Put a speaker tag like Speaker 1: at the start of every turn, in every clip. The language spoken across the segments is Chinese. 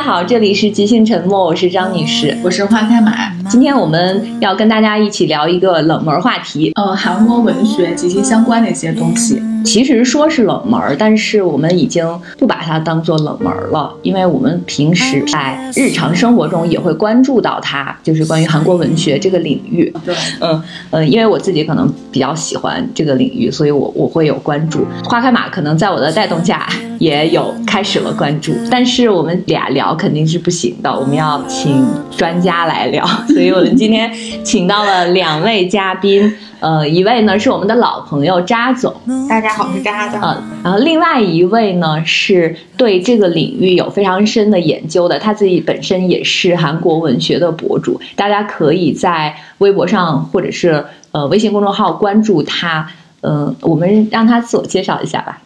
Speaker 1: 大家好，这里是即兴沉默，我是张女士，
Speaker 2: 我是花开满。
Speaker 1: 今天我们要跟大家一起聊一个冷门话题，
Speaker 2: 呃，韩国文学及其相关的一些东西。
Speaker 1: 其实说是冷门，但是我们已经不把它当做冷门了，因为我们平时在日常生活中也会关注到它，就是关于韩国文学这个领域。
Speaker 2: 对，
Speaker 1: 嗯嗯，因为我自己可能比较喜欢这个领域，所以我我会有关注。花开马可能在我的带动下也有开始了关注，但是我们俩聊肯定是不行的，我们要请专家来聊，所以我们今天请到了两位嘉宾。呃，一位呢是我们的老朋友扎总，
Speaker 3: 大家好，我是扎总。
Speaker 1: 嗯，然后另外一位呢是对这个领域有非常深的研究的，他自己本身也是韩国文学的博主，大家可以在微博上或者是呃微信公众号关注他。嗯，我们让他自我介绍一下吧。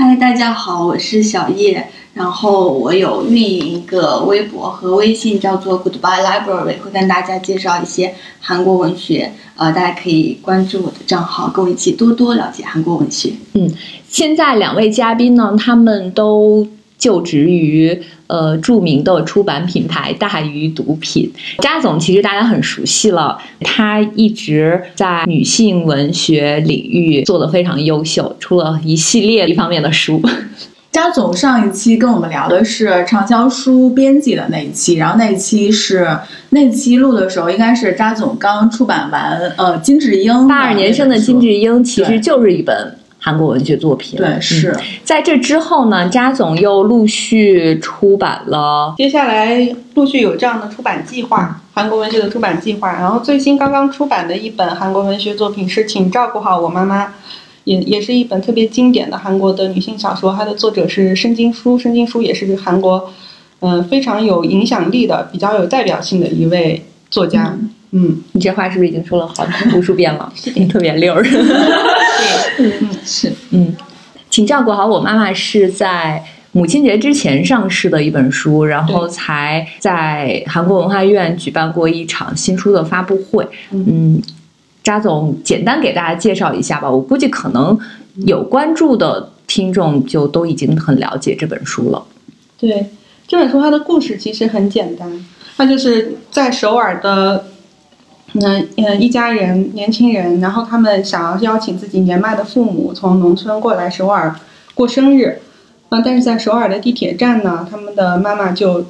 Speaker 3: 嗨，大家好，我是小叶。然后我有运营一个微博和微信，叫做 Goodbye Library，会跟大家介绍一些韩国文学。呃，大家可以关注我的账号，跟我一起多多了解韩国文学。
Speaker 1: 嗯，现在两位嘉宾呢，他们都就职于呃著名的出版品牌大鱼读品。扎总其实大家很熟悉了，他一直在女性文学领域做得非常优秀，出了一系列一方面的书。
Speaker 2: 扎总上一期跟我们聊的是畅销书编辑的那一期，然后那一期是那期录的时候，应该是扎总刚出版完呃金智英
Speaker 1: 八二年生的金智英，其实就是一本韩国文学作品。
Speaker 2: 对，是
Speaker 1: 在这之后呢，扎总又陆续出版了，
Speaker 4: 接下来陆续有这样的出版计划，韩国文学的出版计划。然后最新刚刚出版的一本韩国文学作品是《请照顾好我妈妈》。也也是一本特别经典的韩国的女性小说，它的作者是申京书，申京书也是韩国，嗯，非常有影响力的、比较有代表性的一位作家。嗯，
Speaker 1: 你这话是不是已经说了好无数遍了？你 特别溜儿。
Speaker 2: 对，嗯，是，
Speaker 1: 嗯，请照顾好我妈妈是在母亲节之前上市的一本书，然后才在韩国文化院举办过一场新书的发布会。嗯。扎总，简单给大家介绍一下吧。我估计可能有关注的听众就都已经很了解这本书了。
Speaker 4: 对，这本书它的故事其实很简单，它就是在首尔的，嗯嗯一家人年轻人，然后他们想要邀请自己年迈的父母从农村过来首尔过生日，那，但是在首尔的地铁站呢，他们的妈妈就。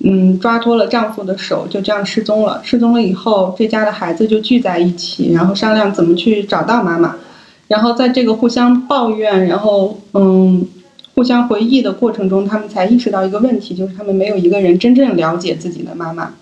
Speaker 4: 嗯，抓脱了丈夫的手，就这样失踪了。失踪了以后，这家的孩子就聚在一起，然后商量怎么去找到妈妈。然后在这个互相抱怨，然后嗯，互相回忆的过程中，他们才意识到一个问题，就是他们没有一个人真正了解自己的妈妈。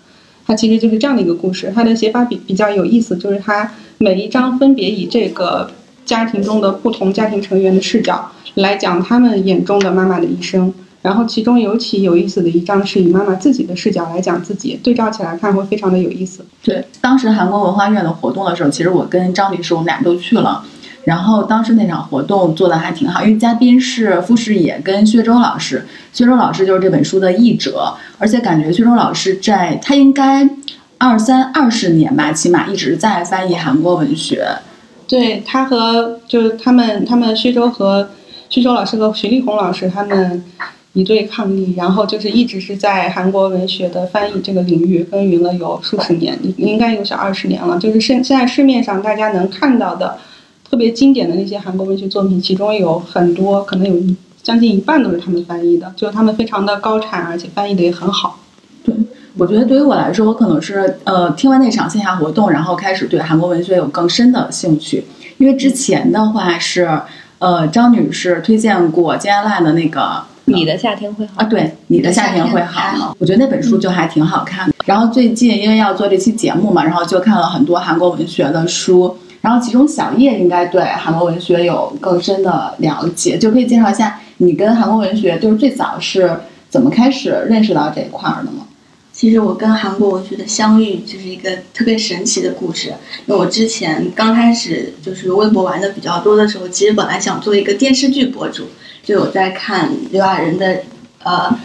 Speaker 4: 它其实就是这样的一个故事。它的写法比比较有意思，就是它每一章分别以这个家庭中的不同家庭成员的视角来讲他们眼中的妈妈的一生。然后其中尤其有意思的一章是以妈妈自己的视角来讲自己，对照起来看会非常的有意思。
Speaker 2: 对，当时韩国文化院的活动的时候，其实我跟张女士我们俩都去了，然后当时那场活动做的还挺好，因为嘉宾是傅士野跟薛周老师，薛周老师就是这本书的译者，而且感觉薛周老师在他应该二三二十年吧，起码一直在翻译韩国文学。
Speaker 4: 对他和就是他们他们薛周和薛周老师和徐丽红老师他们。一对抗力，然后就是一直是在韩国文学的翻译这个领域耕耘了有数十年，应该有小二十年了。就是现现在市面上大家能看到的特别经典的那些韩国文学作品，其中有很多可能有将近一半都是他们翻译的，就是他们非常的高产，而且翻译的也很好。
Speaker 2: 对，我觉得对于我来说，我可能是呃听完那场线下活动，然后开始对韩国文学有更深的兴趣，因为之前的话是呃张女士推荐过金安娜的那个。
Speaker 1: 你的夏天会好啊？
Speaker 2: 对，你的夏天会好。我觉得那本书就还挺好看的。然后最近因为要做这期节目嘛，然后就看了很多韩国文学的书。然后其中小叶应该对韩国文学有更深的了解，就可以介绍一下你跟韩国文学就是最早是怎么开始认识到这一块的吗？
Speaker 3: 其实我跟韩国文学的相遇就是一个特别神奇的故事。因为我之前刚开始就是微博玩的比较多的时候，其实本来想做一个电视剧博主。就有在看刘亚仁的，呃，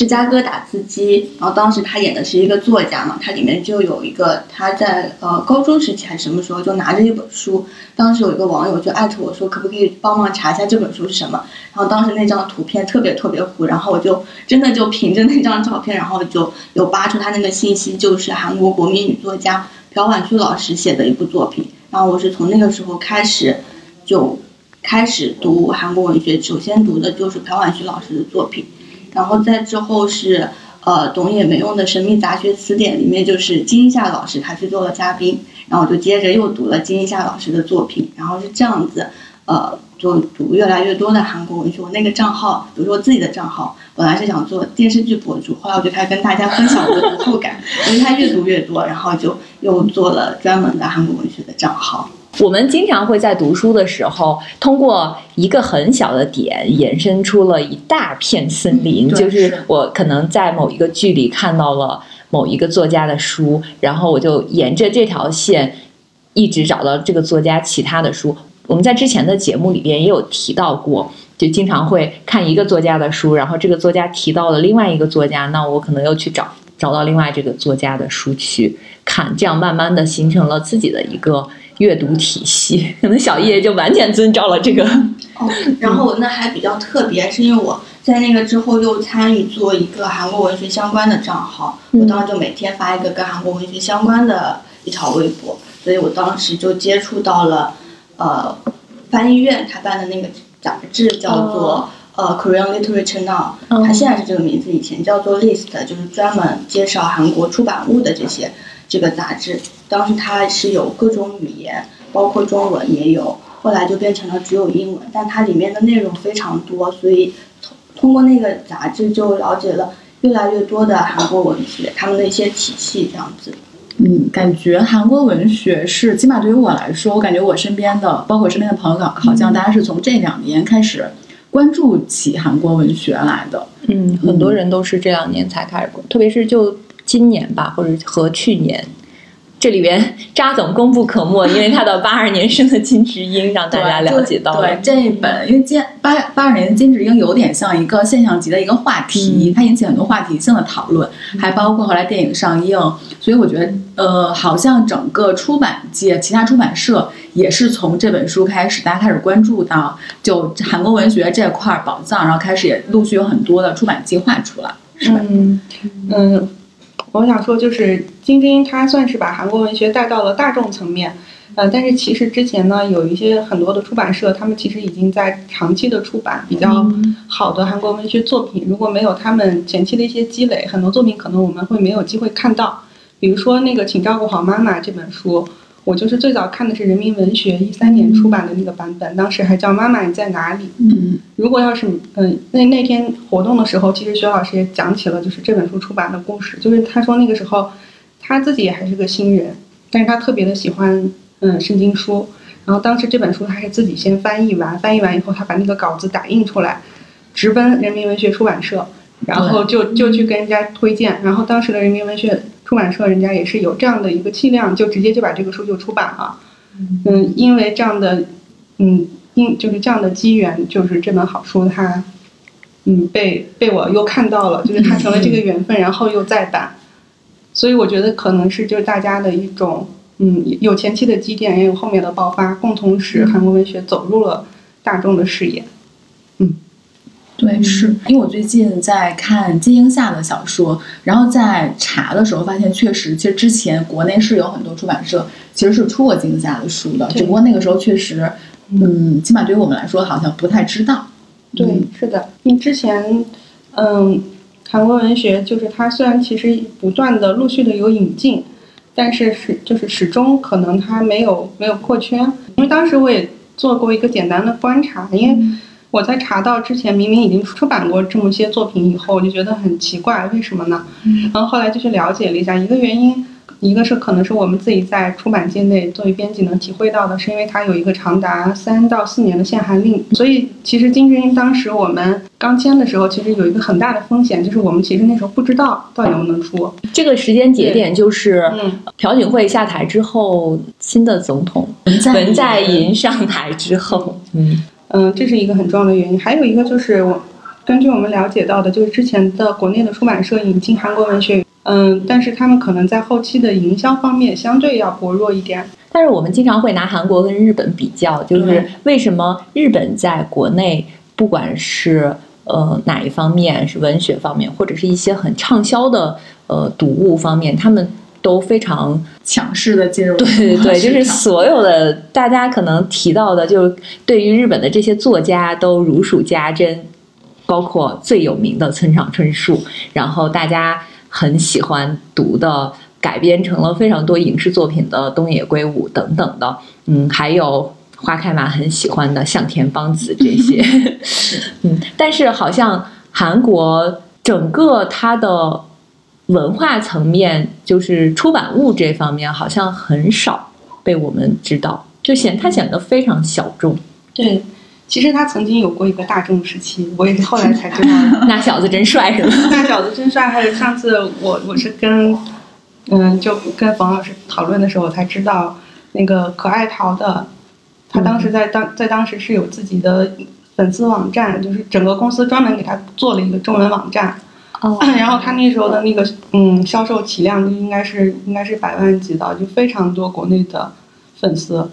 Speaker 3: 芝加哥打字机，然后当时他演的是一个作家嘛，他里面就有一个他在呃高中时期还是什么时候就拿着一本书，当时有一个网友就艾特我说可不可以帮忙查一下这本书是什么，然后当时那张图片特别特别糊，然后我就真的就凭着那张照片，然后就有扒出他那个信息，就是韩国国民女作家朴婉旭老师写的一部作品，然后我是从那个时候开始就开始读韩国文学，首先读的就是朴婉旭老师的作品。然后再之后是，呃，懂也没用的神秘杂学词典里面就是金一夏老师他去做了嘉宾，然后我就接着又读了金一夏老师的作品，然后是这样子，呃，就读越来越多的韩国文学。我那个账号，比如说我自己的账号，本来是想做电视剧博主，后来我就开始跟大家分享我的读后感，因为他越读越多，然后就又做了专门的韩国文学的账号。
Speaker 1: 我们经常会在读书的时候，通过一个很小的点，延伸出了一大片森林。就是我可能在某一个剧里看到了某一个作家的书，然后我就沿着这条线一直找到这个作家其他的书。我们在之前的节目里边也有提到过，就经常会看一个作家的书，然后这个作家提到了另外一个作家，那我可能又去找找到另外这个作家的书去看，这样慢慢的形成了自己的一个。阅读体系，可能小叶就完全遵照了这个。
Speaker 3: 哦，然后我那还比较特别，是因为我在那个之后又参与做一个韩国文学相关的账号，我当时就每天发一个跟韩国文学相关的一条微博，所以我当时就接触到了，呃，翻译院他办的那个杂志叫做呃 Korean Literature Now，它现在是这个名字，以前叫做 List，就是专门介绍韩国出版物的这些这个杂志。当时它是有各种语言，包括中文也有，后来就变成了只有英文，但它里面的内容非常多，所以通通过那个杂志就了解了越来越多的韩国文学，他们的一些体系这样子。
Speaker 2: 嗯，感觉韩国文学是，起码对于我来说，我感觉我身边的，包括身边的朋友，好像大家是从这两年开始关注起韩国文学来的。
Speaker 1: 嗯，很多人都是这两年才开始关，特别是就今年吧，或者和去年。这里边扎总功不可没，因为他的 八二年生的《金智英》让大家了解到
Speaker 2: 了。对这一本，因为金八八二年的《金智英》有点像一个现象级的一个话题，它引起很多话题性的讨论，还包括后来电影上映。所以我觉得，呃，好像整个出版界，其他出版社也是从这本书开始，大家开始关注到就韩国文学这块宝藏，然后开始也陆续有很多的出版计划出来，是吧？
Speaker 4: 嗯嗯。我想说，就是金智英，她算是把韩国文学带到了大众层面，呃，但是其实之前呢，有一些很多的出版社，他们其实已经在长期的出版比较好的韩国文学作品。如果没有他们前期的一些积累，很多作品可能我们会没有机会看到。比如说那个《请照顾好妈妈》这本书。我就是最早看的是人民文学一三年出版的那个版本，当时还叫《妈妈你在哪里》。
Speaker 2: 嗯，
Speaker 4: 如果要是嗯那那天活动的时候，其实薛老师也讲起了就是这本书出版的故事。就是他说那个时候他自己也还是个新人，但是他特别的喜欢嗯圣经书。然后当时这本书他是自己先翻译完，翻译完以后他把那个稿子打印出来，直奔人民文学出版社，然后就就去跟人家推荐。然后当时的人民文学。出版社人家也是有这样的一个气量，就直接就把这个书就出版了。嗯，因为这样的，嗯，因就是这样的机缘，就是这本好书它，嗯，被被我又看到了，就是它成了这个 缘分，然后又再版。所以我觉得可能是就是大家的一种，嗯，有前期的积淀，也有后面的爆发，共同使韩国文学走入了大众的视野。
Speaker 2: 是因为我最近在看金英夏的小说，然后在查的时候发现，确实，其实之前国内是有很多出版社其实是出过金英夏的书的，只不过那个时候确实，嗯，起码对于我们来说，好像不太知道。
Speaker 4: 对，是的，因为之前，嗯，韩国文学就是它虽然其实不断的陆续的有引进，但是始就是始终可能它没有没有破圈，因为当时我也做过一个简单的观察，因为。我在查到之前明明已经出版过这么些作品以后，我就觉得很奇怪，为什么呢？然后后来就去了解了一下，一个原因，一个是可能是我们自己在出版界内作为编辑能体会到的，是因为它有一个长达三到四年的限韩令，所以其实金智英当时我们刚签的时候，其实有一个很大的风险，就是我们其实那时候不知道到底能不能出。
Speaker 1: 这个时间节点就是朴槿惠下台之后，新的总统文在寅上台之后，嗯。
Speaker 4: 嗯，这是一个很重要的原因。还有一个就是我，根据我们了解到的，就是之前的国内的出版社引进韩国文学，嗯，但是他们可能在后期的营销方面相对要薄弱一点。
Speaker 1: 但是我们经常会拿韩国跟日本比较，就是为什么日本在国内不管是呃哪一方面，是文学方面，或者是一些很畅销的呃读物方面，他们都非常
Speaker 2: 强势的进入
Speaker 1: 对对对，就是所有的大家可能提到的，就是对于日本的这些作家都如数家珍，包括最有名的村上春树，然后大家很喜欢读的。改编成了非常多影视作品的东野圭吾等等的，嗯，还有花开马很喜欢的向田邦子这些，嗯，但是好像韩国整个它的文化层面，就是出版物这方面，好像很少被我们知道，就显它显得非常小众。
Speaker 4: 对，其实他曾经有过一个大众时期，我也是后来才知道的。
Speaker 1: 那小子真帅，是吧？
Speaker 4: 那小子真帅！还有上次我我是跟嗯，就跟冯老师讨论的时候，我才知道那个可爱淘的，他当时在当在当时是有自己的粉丝网站，就是整个公司专门给他做了一个中文网站。
Speaker 1: 哦
Speaker 4: 然后他那时候的那个嗯销售体量就应该是应该是百万级的，就非常多国内的粉丝。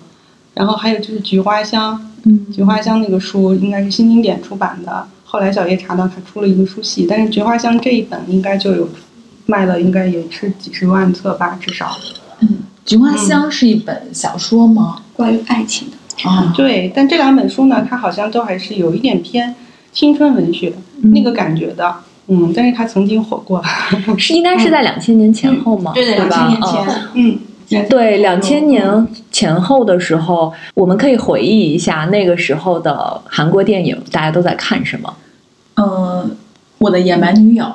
Speaker 4: 然后还有就是《菊花香》，
Speaker 1: 嗯《
Speaker 4: 菊花香》那个书应该是新经典出版的，后来小叶查到他出了一个书系，但是《菊花香》这一本应该就有卖了，应该也是几十万册吧，至少。
Speaker 2: 嗯，《菊花香》是一本小说吗？
Speaker 3: 关于爱情的。
Speaker 2: 啊，
Speaker 4: 对，但这两本书呢，它好像都还是有一点偏青春文学、那个感觉的，嗯，但是他曾经火过，
Speaker 1: 是应该是在两千年前后吗？
Speaker 3: 对对，两
Speaker 1: 吧？
Speaker 3: 千年前，
Speaker 4: 嗯，
Speaker 1: 对，两千年前后的时候，我们可以回忆一下那个时候的韩国电影，大家都在看什么？
Speaker 2: 嗯，我的野蛮女友，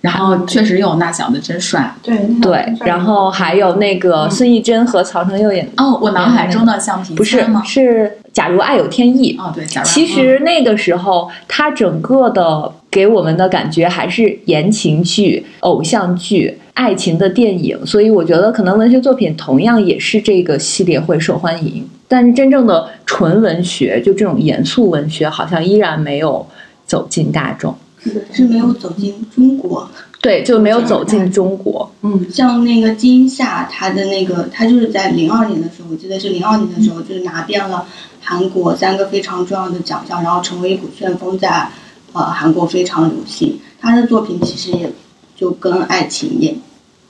Speaker 2: 然后确实有那小子真帅。
Speaker 4: 对
Speaker 1: 对，然后还有那个孙艺珍和曹承佑演的，
Speaker 2: 哦，我脑海中的橡皮
Speaker 1: 不是？是《假如爱有天意》。
Speaker 2: 哦，对，假如
Speaker 1: 其实那个时候，他整个的给我们的感觉还是言情剧、偶像剧、爱情的电影，所以我觉得可能文学作品同样也是这个系列会受欢迎。但是真正的纯文学，就这种严肃文学，好像依然没有走进大众。
Speaker 3: 是是没有走进中国。
Speaker 1: 对，就没有走进中国。
Speaker 4: 嗯，
Speaker 3: 像那个金夏，他的那个，他就是在零二年的时候，我记得是零二年的时候，就是拿遍了韩国三个非常重要的奖项，然后成为一股旋风在，呃韩国非常流行。他的作品其实也就跟爱情也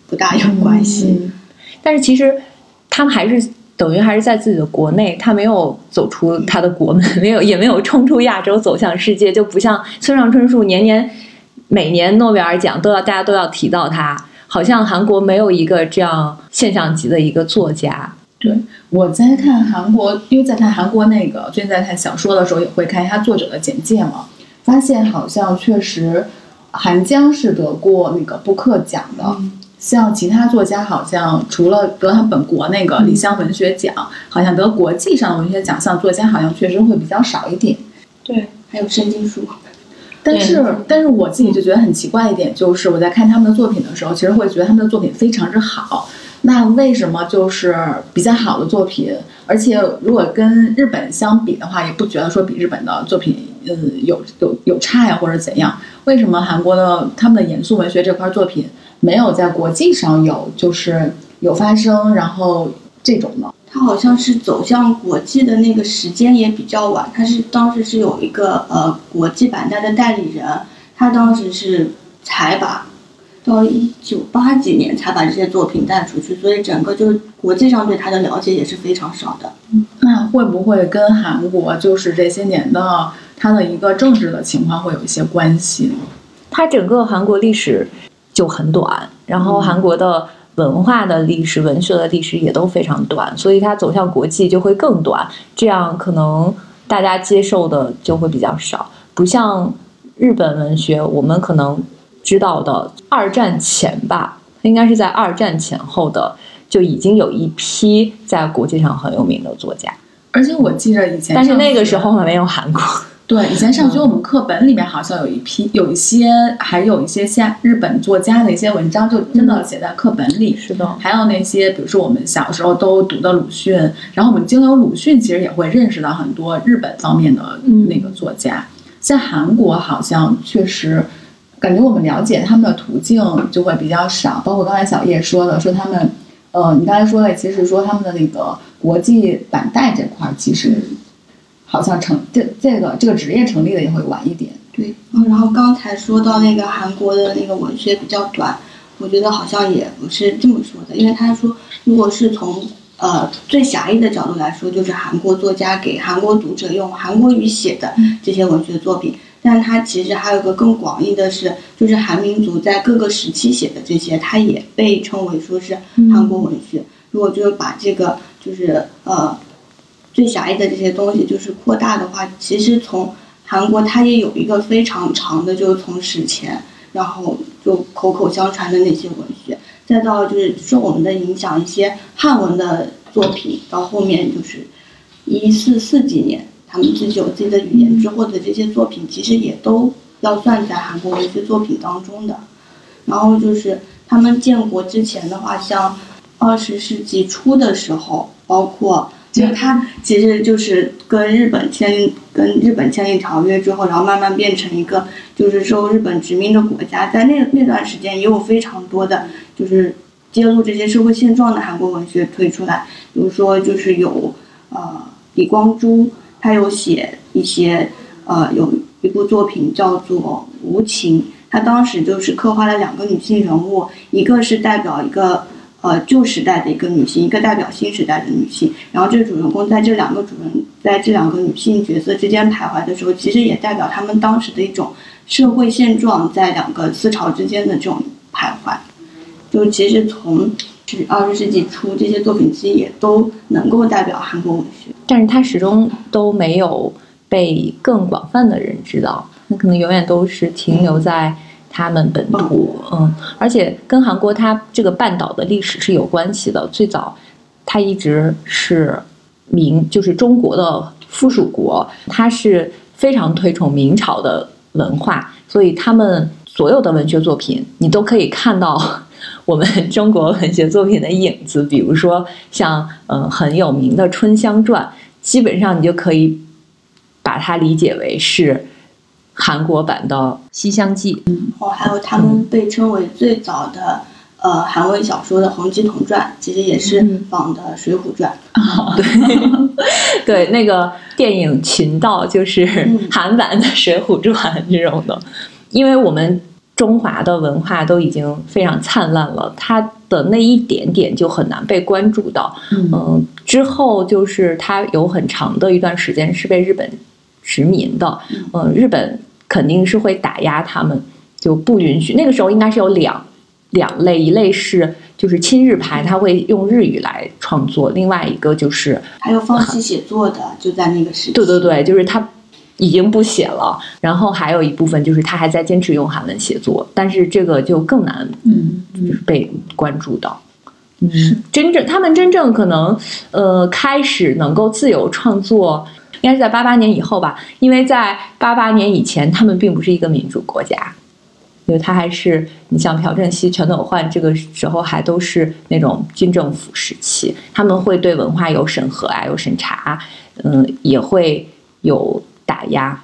Speaker 3: 不大有关系。
Speaker 2: 嗯
Speaker 1: 但是其实他们还是等于还是在自己的国内，他没有走出他的国门，没有也没有冲出亚洲走向世界，就不像村上春树年年每年诺贝尔奖都要大家都要提到他，好像韩国没有一个这样现象级的一个作家。
Speaker 2: 对我在看韩国，因为在看韩国那个最近在看小说的时候，也会看一下作者的简介嘛，发现好像确实韩江是得过那个布克奖的。像其他作家，好像除了得他本国那个李湘文学奖，好像得国际上的文学奖项，作家好像确实会比较少一点。
Speaker 4: 对，
Speaker 3: 还有申金树，
Speaker 2: 但是，但是我自己就觉得很奇怪一点，就是我在看他们的作品的时候，其实会觉得他们的作品非常之好。那为什么就是比较好的作品，而且如果跟日本相比的话，也不觉得说比日本的作品，呃，有有有差呀或者怎样？为什么韩国的他们的严肃文学这块作品没有在国际上有就是有发生，然后这种呢？
Speaker 3: 他好像是走向国际的那个时间也比较晚，他是当时是有一个呃国际版带的代理人，他当时是才把到一九八几年才把这些作品带出去，所以整个就是国际上对他的了解也是非常少的。
Speaker 2: 那会不会跟韩国就是这些年的它的一个政治的情况会有一些关系呢？
Speaker 1: 它整个韩国历史就很短，然后韩国的文化的历史、文学的历史也都非常短，所以它走向国际就会更短，这样可能大家接受的就会比较少，不像日本文学，我们可能知道的二战前吧，应该是在二战前后的。就已经有一批在国际上很有名的作家，
Speaker 2: 而且我记得以前，
Speaker 1: 但是那个时候没有韩国。
Speaker 2: 对，以前上学我们课本里面好像有一批，有一些还有一些像日本作家的一些文章，就真的写在课本里。
Speaker 1: 是的，
Speaker 2: 还有那些，比如说我们小时候都读的鲁迅，然后我们经由鲁迅其实也会认识到很多日本方面的那个作家，在韩国好像确实，感觉我们了解他们的途径就会比较少，包括刚才小叶说的，说他们，呃，你刚才说的，其实说他们的那个国际版带这块儿，其实好像成这这个这个职业成立的也会晚一点。
Speaker 3: 对，嗯，然后刚才说到那个韩国的那个文学比较短，我觉得好像也不是这么说的，因为他说，如果是从呃最狭义的角度来说，就是韩国作家给韩国读者用韩国语写的这些文学作品，但它其实还有个更广义的是，就是韩民族在各个时期写的这些，它也被称为说是韩国文学。如果就是把这个就是呃最狭义的这些东西就是扩大的话，其实从韩国它也有一个非常长的，就是从史前，然后就口口相传的那些文学。再到就是受我们的影响，一些汉文的作品，到后面就是一四四几年，他们自己有自己的语言之后的这些作品，其实也都要算在韩国文学作品当中的。然后就是他们建国之前的话，像二十世纪初的时候，包括。就是他其实就是跟日本签跟日本签订条约之后，然后慢慢变成一个就是受日本殖民的国家。在那那段时间，也有非常多的，就是揭露这些社会现状的韩国文学推出来。比如说，就是有呃李光洙，他有写一些呃有一部作品叫做《无情》，他当时就是刻画了两个女性人物，一个是代表一个。呃，旧时代的一个女性，一个代表新时代的女性。然后，这主人公在这两个主人，在这两个女性角色之间徘徊的时候，其实也代表他们当时的一种社会现状，在两个思潮之间的这种徘徊。就其实从是二十世纪初，这些作品其实也都能够代表韩国文学，
Speaker 1: 但是它始终都没有被更广泛的人知道，那可能永远都是停留在。他们本土，嗯，而且跟韩国它这个半岛的历史是有关系的。最早，它一直是明，就是中国的附属国，它是非常推崇明朝的文化，所以他们所有的文学作品，你都可以看到我们 中国文学作品的影子。比如说，像嗯很有名的《春香传》，基本上你就可以把它理解为是。韩国版的《西厢记》，
Speaker 3: 嗯，哦，还有他们被称为最早的呃韩文小说的《洪吉童传》，其实也是仿的《水浒传》。
Speaker 1: 对，对，那个电影《群盗》就是韩版的《水浒传》这种的。因为我们中华的文化都已经非常灿烂了，它的那一点点就很难被关注到。嗯，之后就是它有很长的一段时间是被日本殖民的。嗯，日本。肯定是会打压他们，就不允许。那个时候应该是有两两类，一类是就是亲日派，他会用日语来创作；另外一个就是
Speaker 3: 还有放弃写作的，就在那个时期。
Speaker 1: 对对对，就是他已经不写了。然后还有一部分就是他还在坚持用韩文写作，但是这个就更难，嗯，就是被关注到。嗯，真正他们真正可能呃开始能够自由创作。应该是在八八年以后吧，因为在八八年以前，他们并不是一个民主国家，因为他还是你像朴正熙、全斗焕这个时候还都是那种军政府时期，他们会对文化有审核啊，有审查，嗯，也会有打压。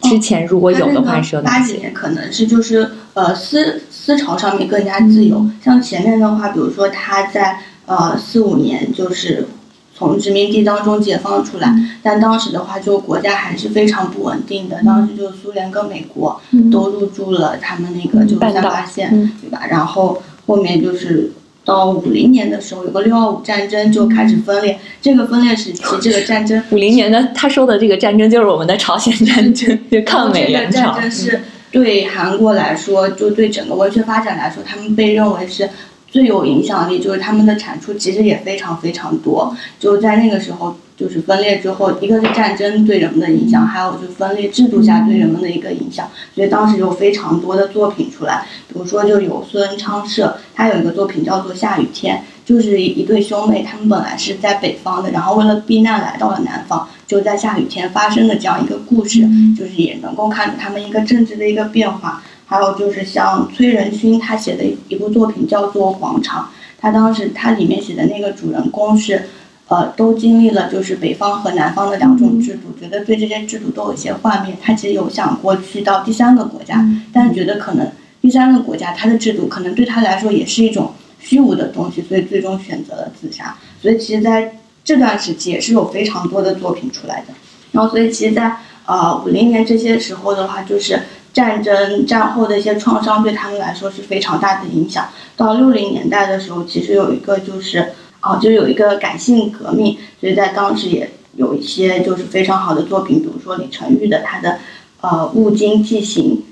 Speaker 1: 之前如果有的话是有
Speaker 3: 八几年可能是就是呃思思潮上面更加自由，像前面的话，比如说他在呃四五年就是。从殖民地当中解放出来，但当时的话，就国家还是非常不稳定的。当时就苏联跟美国都入驻了他们那个就三八线，对吧？然后后面就是到五零年的时候，有个六二五战争就开始分裂。这个分裂时期，这个战争
Speaker 1: 五零年的他说的这个战争就是我们的朝鲜战争，就抗美援
Speaker 3: 朝。这个战争是对韩国来说，就对整个文学发展来说，他们被认为是。最有影响力就是他们的产出其实也非常非常多，就在那个时候就是分裂之后，一个是战争对人们的影响，还有就分裂制度下对人们的一个影响，所以当时有非常多的作品出来，比如说就有孙昌社，他有一个作品叫做《下雨天》，就是一对兄妹，他们本来是在北方的，然后为了避难来到了南方，就在下雨天发生的这样一个故事，就是也能够看出他们一个政治的一个变化。还有就是像崔仁勋他写的一部作品叫做《广场》，他当时他里面写的那个主人公是，呃，都经历了就是北方和南方的两种制度，觉得对这些制度都有一些幻灭。他其实有想过去到第三个国家，但是觉得可能第三个国家它的制度可能对他来说也是一种虚无的东西，所以最终选择了自杀。所以其实在这段时期也是有非常多的作品出来的。然后所以其实，在呃五零年这些时候的话，就是战争战后的一些创伤对他们来说是非常大的影响。到六零年代的时候，其实有一个就是哦，就有一个感性革命，所以在当时也有一些就是非常好的作品，比如说李成玉的他的呃《物经记行》，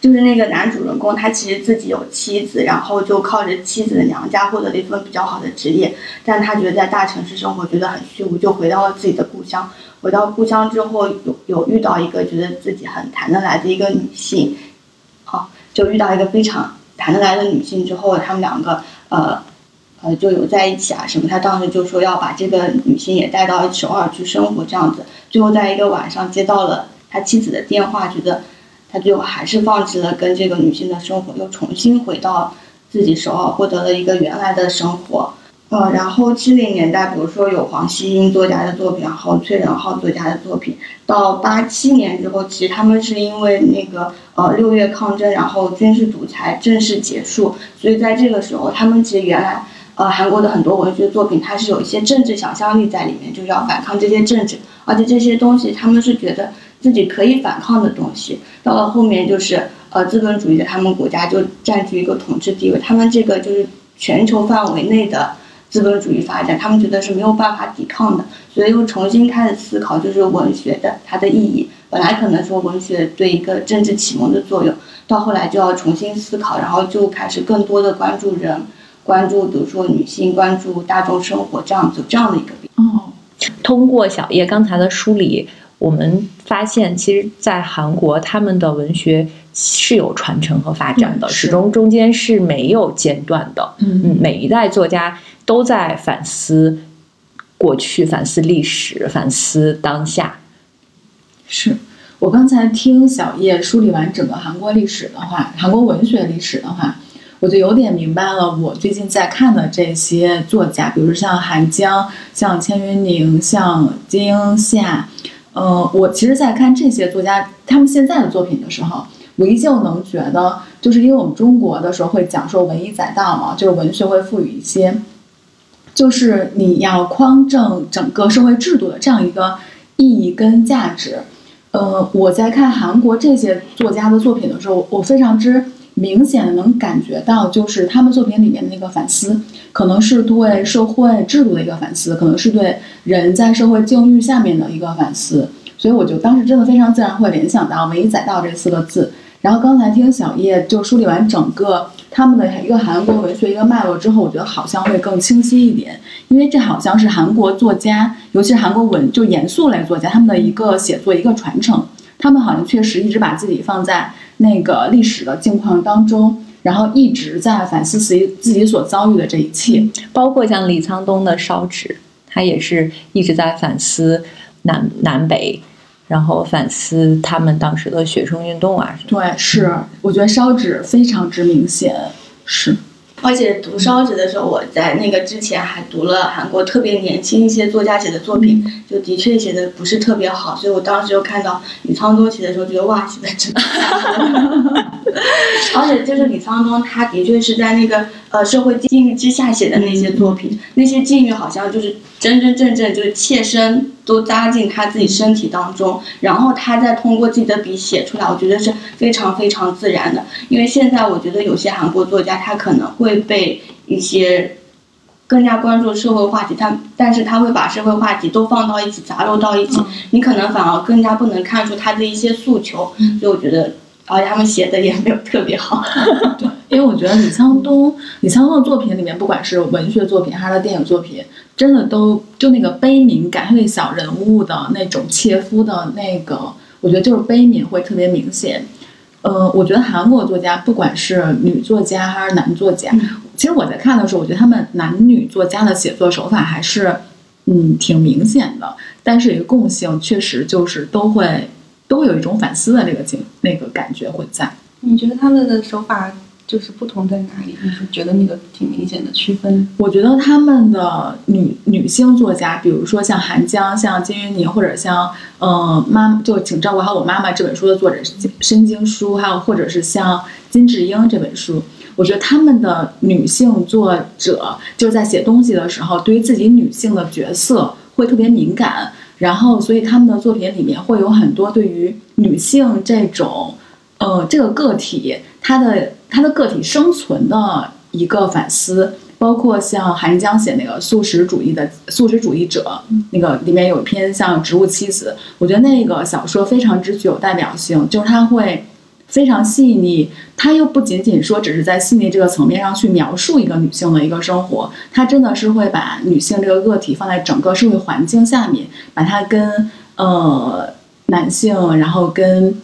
Speaker 3: 就是那个男主人公他其实自己有妻子，然后就靠着妻子的娘家获得了一份比较好的职业，但他觉得在大城市生活觉得很虚无，就回到了自己的故乡。回到故乡之后，有有遇到一个觉得自己很谈得来的一个女性，好，就遇到一个非常谈得来的女性之后，他们两个呃呃就有在一起啊什么。他当时就说要把这个女性也带到首尔去生活这样子。最后在一个晚上接到了他妻子的电话，觉得他最后还是放弃了跟这个女性的生活，又重新回到自己首尔，获得了一个原来的生活。呃，然后七零年代，比如说有黄希英作家的作品，然后崔仁浩作家的作品。到八七年之后，其实他们是因为那个呃六月抗争，然后军事独裁正式结束，所以在这个时候，他们其实原来呃韩国的很多文学作品，它是有一些政治想象力在里面，就是要反抗这些政治，而且这些东西他们是觉得自己可以反抗的东西。到了后面就是呃资本主义的他们国家就占据一个统治地位，他们这个就是全球范围内的。资本主义发展，他们觉得是没有办法抵抗的，所以又重新开始思考，就是文学的它的意义。本来可能说文学对一个政治启蒙的作用，到后来就要重新思考，然后就开始更多的关注人，关注比如说女性，关注大众生活这样子这样的一个。
Speaker 1: 哦，通过小叶刚才的梳理，我们发现，其实，在韩国他们的文学。是有传承和发展的，始终中间是没有间断的。嗯，每一代作家都在反思过去，反思历史，反思当下。
Speaker 2: 是我刚才听小叶梳理完整个韩国历史的话，韩国文学历史的话，我就有点明白了。我最近在看的这些作家，比如像韩江、像千云宁、像金英夏，呃，我其实，在看这些作家他们现在的作品的时候。我依旧能觉得，就是因为我们中国的时候会讲说文以载道嘛，就是文学会赋予一些，就是你要匡正整个社会制度的这样一个意义跟价值。呃，我在看韩国这些作家的作品的时候，我非常之明显的能感觉到，就是他们作品里面的那个反思，可能是对社会制度的一个反思，可能是对人在社会境遇下面的一个反思。所以我就当时真的非常自然会联想到“文以载道”这四个字。然后刚才听小叶就梳理完整个他们的一个韩国文学一个脉络之后，我觉得好像会更清晰一点，因为这好像是韩国作家，尤其是韩国文就严肃类作家他们的一个写作一个传承。他们好像确实一直把自己放在那个历史的境况当中，然后一直在反思自己自己所遭遇的这一切，
Speaker 1: 包括像李沧东的《烧纸》，他也是一直在反思南南北。然后反思他们当时的学生运动啊什么，
Speaker 2: 对，是，我觉得烧纸非常之明显，是。
Speaker 3: 而且读烧纸的时候，我在那个之前还读了韩国特别年轻一些作家写的作品，就的确写的不是特别好，所以我当时又看到李沧东写的时候，觉得哇，写的真。而且就是李沧东，他的确是在那个呃社会境遇之下写的那些作品，那些境遇好像就是真真正正就是切身都扎进他自己身体当中，然后他再通过自己的笔写出来，我觉得是非常非常自然的。因为现在我觉得有些韩国作家他可能会被一些更加关注社会话题，他但是他会把社会话题都放到一起杂糅到一起，你可能反而更加不能看出他的一些诉求，所以我觉得。而且他们写的也没有特别好，
Speaker 2: 对，因为我觉得李沧东，李沧东的作品里面，不管是文学作品还是电影作品，真的都就那个悲悯感，他对小人物的那种切肤的那个，我觉得就是悲悯会特别明显。呃，我觉得韩国作家，不管是女作家还是男作家，其实我在看的时候，我觉得他们男女作家的写作手法还是嗯挺明显的，但是一个共性确实就是都会。都会有一种反思的那个境那个感觉会在。
Speaker 4: 你觉得他们的手法就是不同在哪里？你是觉得那个挺明显的区分？
Speaker 2: 我觉得他们的女女性作家，比如说像韩江、像金云妮，或者像呃妈，就请照顾好我妈妈这本书的作者申京书，还有或者是像金智英这本书，我觉得他们的女性作者就是在写东西的时候，对于自己女性的角色会特别敏感，然后所以他们的作品里面会有很多对于女性这种呃这个个体她的。她的个体生存的一个反思，包括像韩江写那个素食主义的素食主义者，那个里面有一篇像《植物妻子》，我觉得那个小说非常之具有代表性，就是他会非常细腻，他又不仅仅说只是在细腻这个层面上去描述一个女性的一个生活，他真的是会把女性这个个体放在整个社会环境下面，把它跟呃男性，然后跟。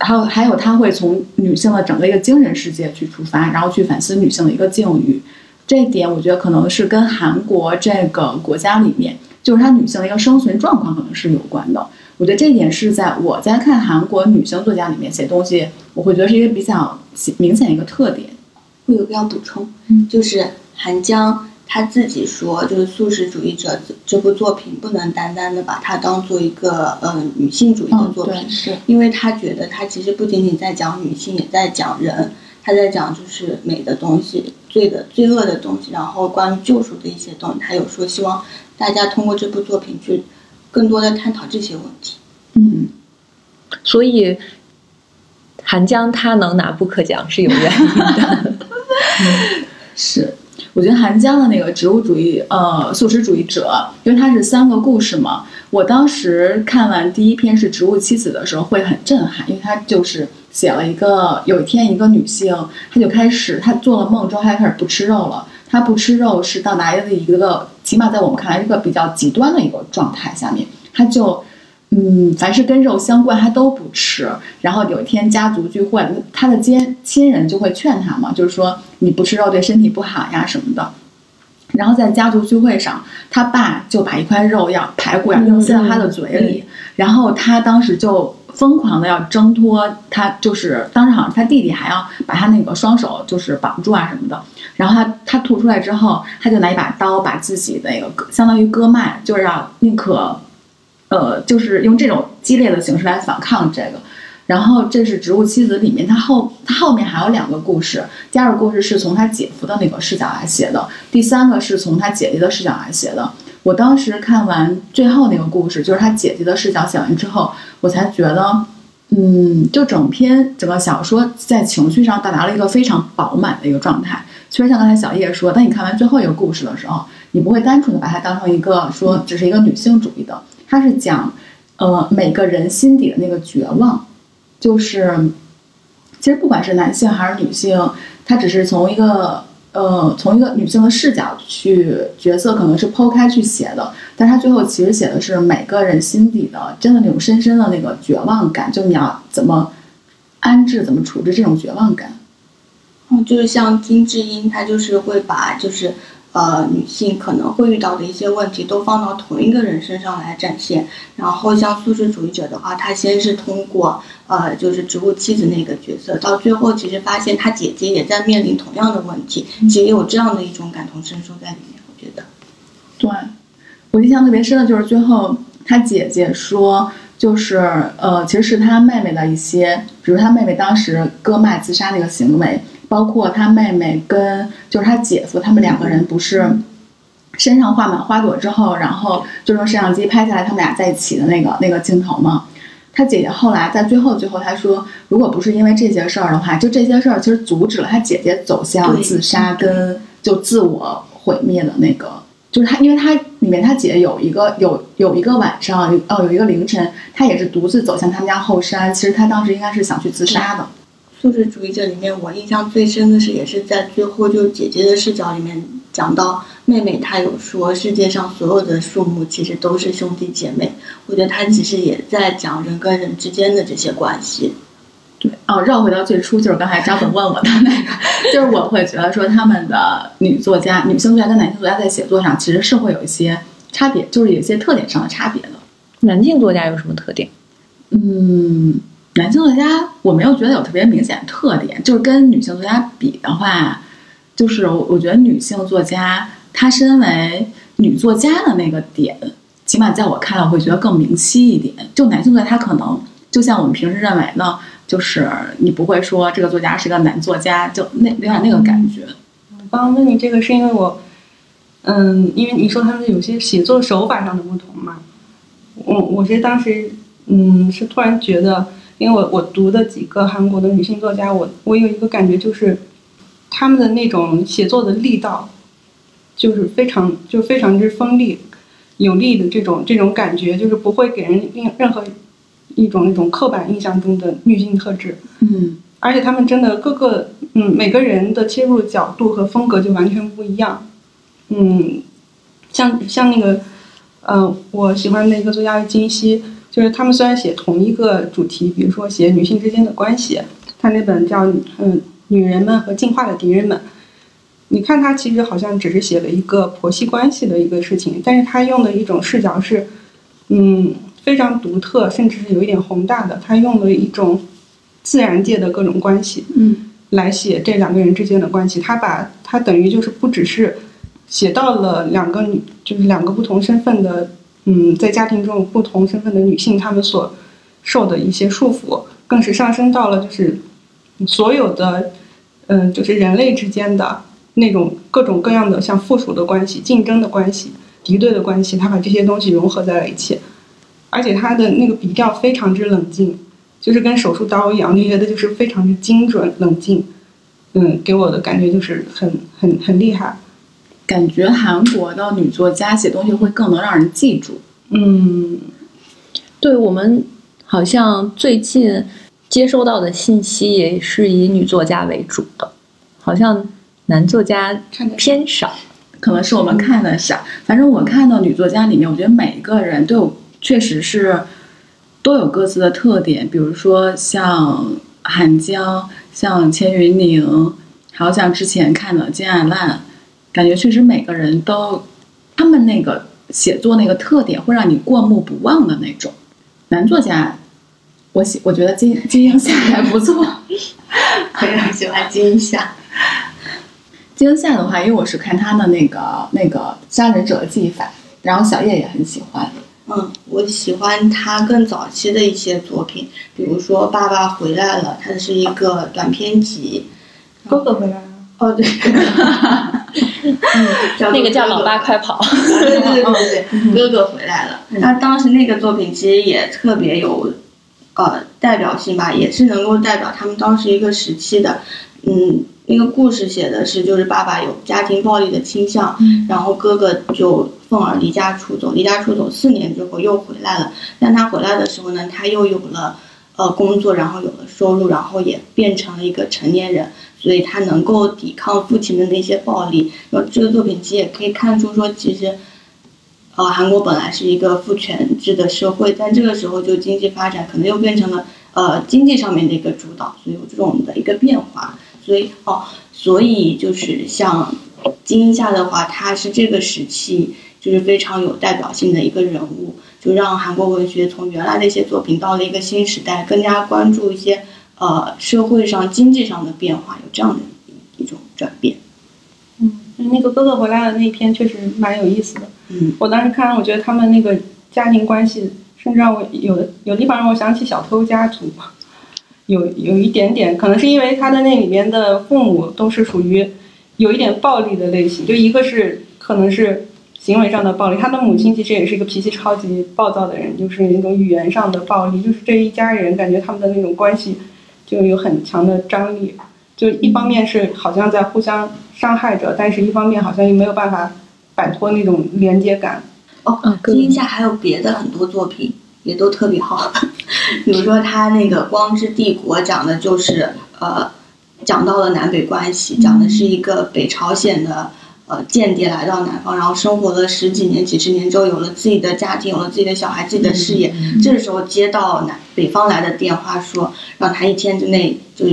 Speaker 2: 还有还有，他会从女性的整个一个精神世界去出发，然后去反思女性的一个境遇。这一点，我觉得可能是跟韩国这个国家里面，就是她女性的一个生存状况可能是有关的。我觉得这一点是在我在看韩国女性作家里面写东西，我会觉得是一个比较明显的一个特点。
Speaker 3: 会有必要补充，就是韩江。他自己说，就是素食主义者这部作品不能单单的把它当做一个嗯女性主义的作品，
Speaker 2: 是
Speaker 3: 因为他觉得他其实不仅仅在讲女性，也在讲人，他在讲就是美的东西、罪的罪恶的东西，然后关于救赎的一些东西。他有说希望大家通过这部作品去更多的探讨这些问题。
Speaker 2: 嗯，
Speaker 1: 所以韩江他能拿布克奖是有原因的，
Speaker 2: 是。我觉得韩江的那个植物主义，呃，素食主义者，因为它是三个故事嘛。我当时看完第一篇是《植物妻子》的时候会很震撼，因为他就是写了一个有一天一个女性，她就开始她做了梦之后，她开始不吃肉了。她不吃肉是到达了一个，起码在我们看来是个比较极端的一个状态下面，他就。嗯，凡是跟肉相关，他都不吃。然后有一天家族聚会，他的亲亲人就会劝他嘛，就是说你不吃肉对身体不好呀什么的。然后在家族聚会上，他爸就把一块肉要排骨呀扔塞到他的嘴里，然后他当时就疯狂的要挣脱，他就是当时好像他弟弟还要把他那个双手就是绑住啊什么的。然后他他吐出来之后，他就拿一把刀把自己那个相当于割脉，就是要宁可。呃，就是用这种激烈的形式来反抗这个，然后这是《植物妻子》里面，他后他后面还有两个故事，第二个故事是从他姐夫的那个视角来写的，第三个是从他姐姐的视角来写的。我当时看完最后那个故事，就是他姐姐的视角写完之后，我才觉得，嗯，就整篇整个小说在情绪上到达了一个非常饱满的一个状态。虽然像刚才小叶说，当你看完最后一个故事的时候，你不会单纯的把它当成一个说只是一个女性主义的。它是讲，呃，每个人心底的那个绝望，就是，其实不管是男性还是女性，他只是从一个，呃，从一个女性的视角去角色可能是剖开去写的，但他最后其实写的是每个人心底的真的那种深深的那个绝望感，就你要怎么安置、怎么处置这种绝望感。
Speaker 3: 嗯，就是像金智英，她就是会把就是。呃，女性可能会遇到的一些问题都放到同一个人身上来展现。然后像素食主义者的话，他先是通过呃，就是植物妻子那个角色，到最后其实发现他姐姐也在面临同样的问题，其实有这样的一种感同身受在里面。我觉得，
Speaker 2: 对我印象特别深的就是最后他姐姐说，就是呃，其实是他妹妹的一些，比如他妹妹当时割脉自杀那个行为。包括他妹妹跟就是他姐夫，他们两个人不是身上画满花朵之后，然后就用摄像机拍下来他们俩在一起的那个那个镜头吗？他姐姐后来在最后最后他说，如果不是因为这些事儿的话，就这些事儿其实阻止了他姐姐走向自杀跟就自我毁灭的那个，就是他，因为他里面他姐有一个有有一个晚上哦有一个凌晨，他也是独自走向他们家后山，其实他当时应该是想去自杀的。
Speaker 3: 素食主义者里面，我印象最深的是，也是在最后就姐姐的视角里面讲到妹妹，她有说世界上所有的树木其实都是兄弟姐妹。我觉得她其实也在讲人跟人之间的这些关系。
Speaker 2: 对，哦，绕回到最初，就是刚才张总问我的那个，就是我会觉得说他们的女作家、女性作家跟男性作家在写作上其实是会有一些差别，就是有一些特点上的差别的。
Speaker 1: 男性作家有什么特点？
Speaker 2: 嗯。男性作家我没有觉得有特别明显的特点，就是跟女性作家比的话，就是我我觉得女性作家她身为女作家的那个点，起码在我看来我会觉得更明晰一点。就男性作家他可能就像我们平时认为呢，就是你不会说这个作家是个男作家，就那有点那个感觉。
Speaker 4: 我刚刚问你这个是因为我，嗯，因为你说他们有些写作手法上的不同嘛，我我是当时嗯是突然觉得，因为我我读的几个韩国的女性作家，我我有一个感觉就是，他们的那种写作的力道，就是非常就非常之锋利、有力的这种这种感觉，就是不会给人任任何一种那种刻板印象中的女性特质。
Speaker 2: 嗯
Speaker 4: 而且他们真的各个嗯每个人的切入角度和风格就完全不一样，嗯，像像那个呃我喜欢的一个作家是金熙，就是他们虽然写同一个主题，比如说写女性之间的关系，他那本叫嗯女人们和进化的敌人们，你看他其实好像只是写了一个婆媳关系的一个事情，但是他用的一种视角是嗯非常独特，甚至是有一点宏大的，他用了一种。自然界的各种关系
Speaker 2: 嗯
Speaker 4: 来写这两个人之间的关系，他把他等于就是不只是写到了两个女，就是两个不同身份的，嗯，在家庭中不同身份的女性，她们所受的一些束缚，更是上升到了就是所有的，嗯，就是人类之间的那种各种各样的像附属的关系、竞争的关系、敌对的关系，他把这些东西融合在了一起，而且他的那个笔调非常之冷静。就是跟手术刀一样，就觉得就是非常的精准冷静，嗯，给我的感觉就是很很很厉害，
Speaker 2: 感觉韩国的女作家写东西会更能让人记住。
Speaker 4: 嗯，
Speaker 1: 对我们好像最近接收到的信息也是以女作家为主的，好像男作家偏少。
Speaker 2: 可能是我们看的少，反正我看到女作家里面，我觉得每一个人都有，确实是都有各自的特点。比如说像韩江，像千云宁，还有像之前看的金爱烂，感觉确实每个人都他们那个写作那个特点会让你过目不忘的那种。男作家，我喜我觉得金金英夏还不错。
Speaker 3: 非常喜欢金夏。
Speaker 2: 金英夏的话，因为我是看他的那个那个杀人者的技法，然后小叶也很喜欢。
Speaker 3: 嗯，我喜欢他更早期的一些作品，比如说《爸爸回来了》，它是一个短篇集。
Speaker 4: 哥哥回来了，
Speaker 3: 哦，对，嗯，叫做
Speaker 1: 那个叫老爸快跑，
Speaker 3: 对对对对对，哥哥回来了。他当时那个作品其实也特别有，呃，代表性吧，也是能够代表他们当时一个时期的，嗯，那个故事写的是就是爸爸有家庭暴力的倾向，然后哥哥就愤而离家出走，离家出走四年之后又回来了，但他回来的时候呢，他又有了。呃，工作，然后有了收入，然后也变成了一个成年人，所以他能够抵抗父亲的那些暴力。那这个作品其实也可以看出说，其实，呃，韩国本来是一个父权制的社会，但这个时候就经济发展可能又变成了呃经济上面的一个主导，所以有这种的一个变化。所以哦，所以就是像金夏的话，他是这个时期就是非常有代表性的一个人物。就让韩国文学从原来的一些作品到了一个新时代，更加关注一些呃社会上、经济上的变化，有这样的一种转变。
Speaker 4: 嗯，那个哥哥回来的那一篇确实蛮有意思的。
Speaker 3: 嗯，
Speaker 4: 我当时看，我觉得他们那个家庭关系，甚至让我有的有地方让我想起小偷家族，有有一点点，可能是因为他的那里面的父母都是属于有一点暴力的类型，就一个是可能是。行为上的暴力，他的母亲其实也是一个脾气超级暴躁的人，就是那种语言上的暴力，就是这一家人感觉他们的那种关系就有很强的张力，就一方面是好像在互相伤害着，但是一方面好像又没有办法摆脱那种连接感。
Speaker 3: 哦，金夏还有别的很多作品也都特别好，比如说他那个《光之帝国》讲的就是呃，讲到了南北关系，讲的是一个北朝鲜的。呃，间谍来到南方，然后生活了十几年、几十年之后，有了自己的家庭，有了自己的小孩、自己的事业。这个时候接到南北方来的电话，说让他一天之内就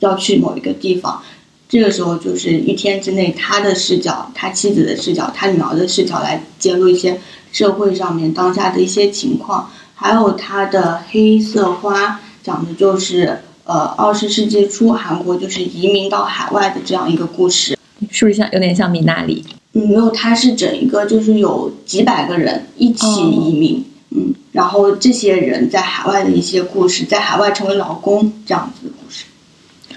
Speaker 3: 要去某一个地方。这个时候就是一天之内，他的视角、他妻子的视角、他女儿的视角来揭露一些社会上面当下的一些情况。还有他的《黑色花》讲的就是呃二十世纪初韩国就是移民到海外的这样一个故事。
Speaker 1: 是不是像有点像米娜里？
Speaker 3: 嗯，没有，它是整一个就是有几百个人一起移民，嗯，然后这些人在海外的一些故事，在海外成为劳工这样子的故事。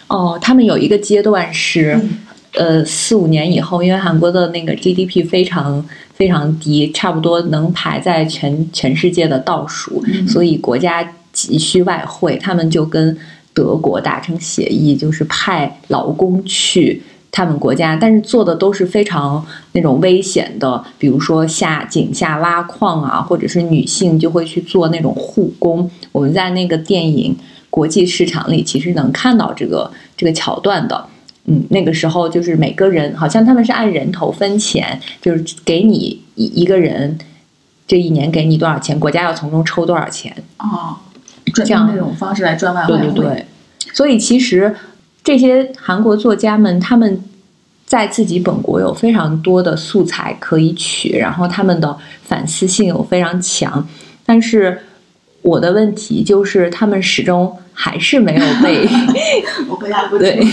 Speaker 1: 哦，他们有一个阶段是，
Speaker 3: 嗯
Speaker 1: 呃，四五年以后，因为韩国的那个 GDP 非常非常低，差不多能排在全全世界的倒数，所以国家急需外汇，他们就跟德国达成协议，就是派劳工去。他们国家，但是做的都是非常那种危险的，比如说下井下挖矿啊，或者是女性就会去做那种护工。我们在那个电影《国际市场》里，其实能看到这个这个桥段的。嗯，那个时候就是每个人好像他们是按人头分钱，就是给你一一个人，这一年给你多少钱，国家要从中抽多少钱。
Speaker 2: 哦，赚
Speaker 1: 这样
Speaker 2: 那种方式来赚外
Speaker 1: 对
Speaker 2: 汇。
Speaker 1: 对对，所以其实这些韩国作家们，他们在自己本国有非常多的素材可以取，然后他们的反思性有非常强，但是我的问题就是，他们始终还是没有被
Speaker 3: 我回答不
Speaker 1: 对
Speaker 3: 出。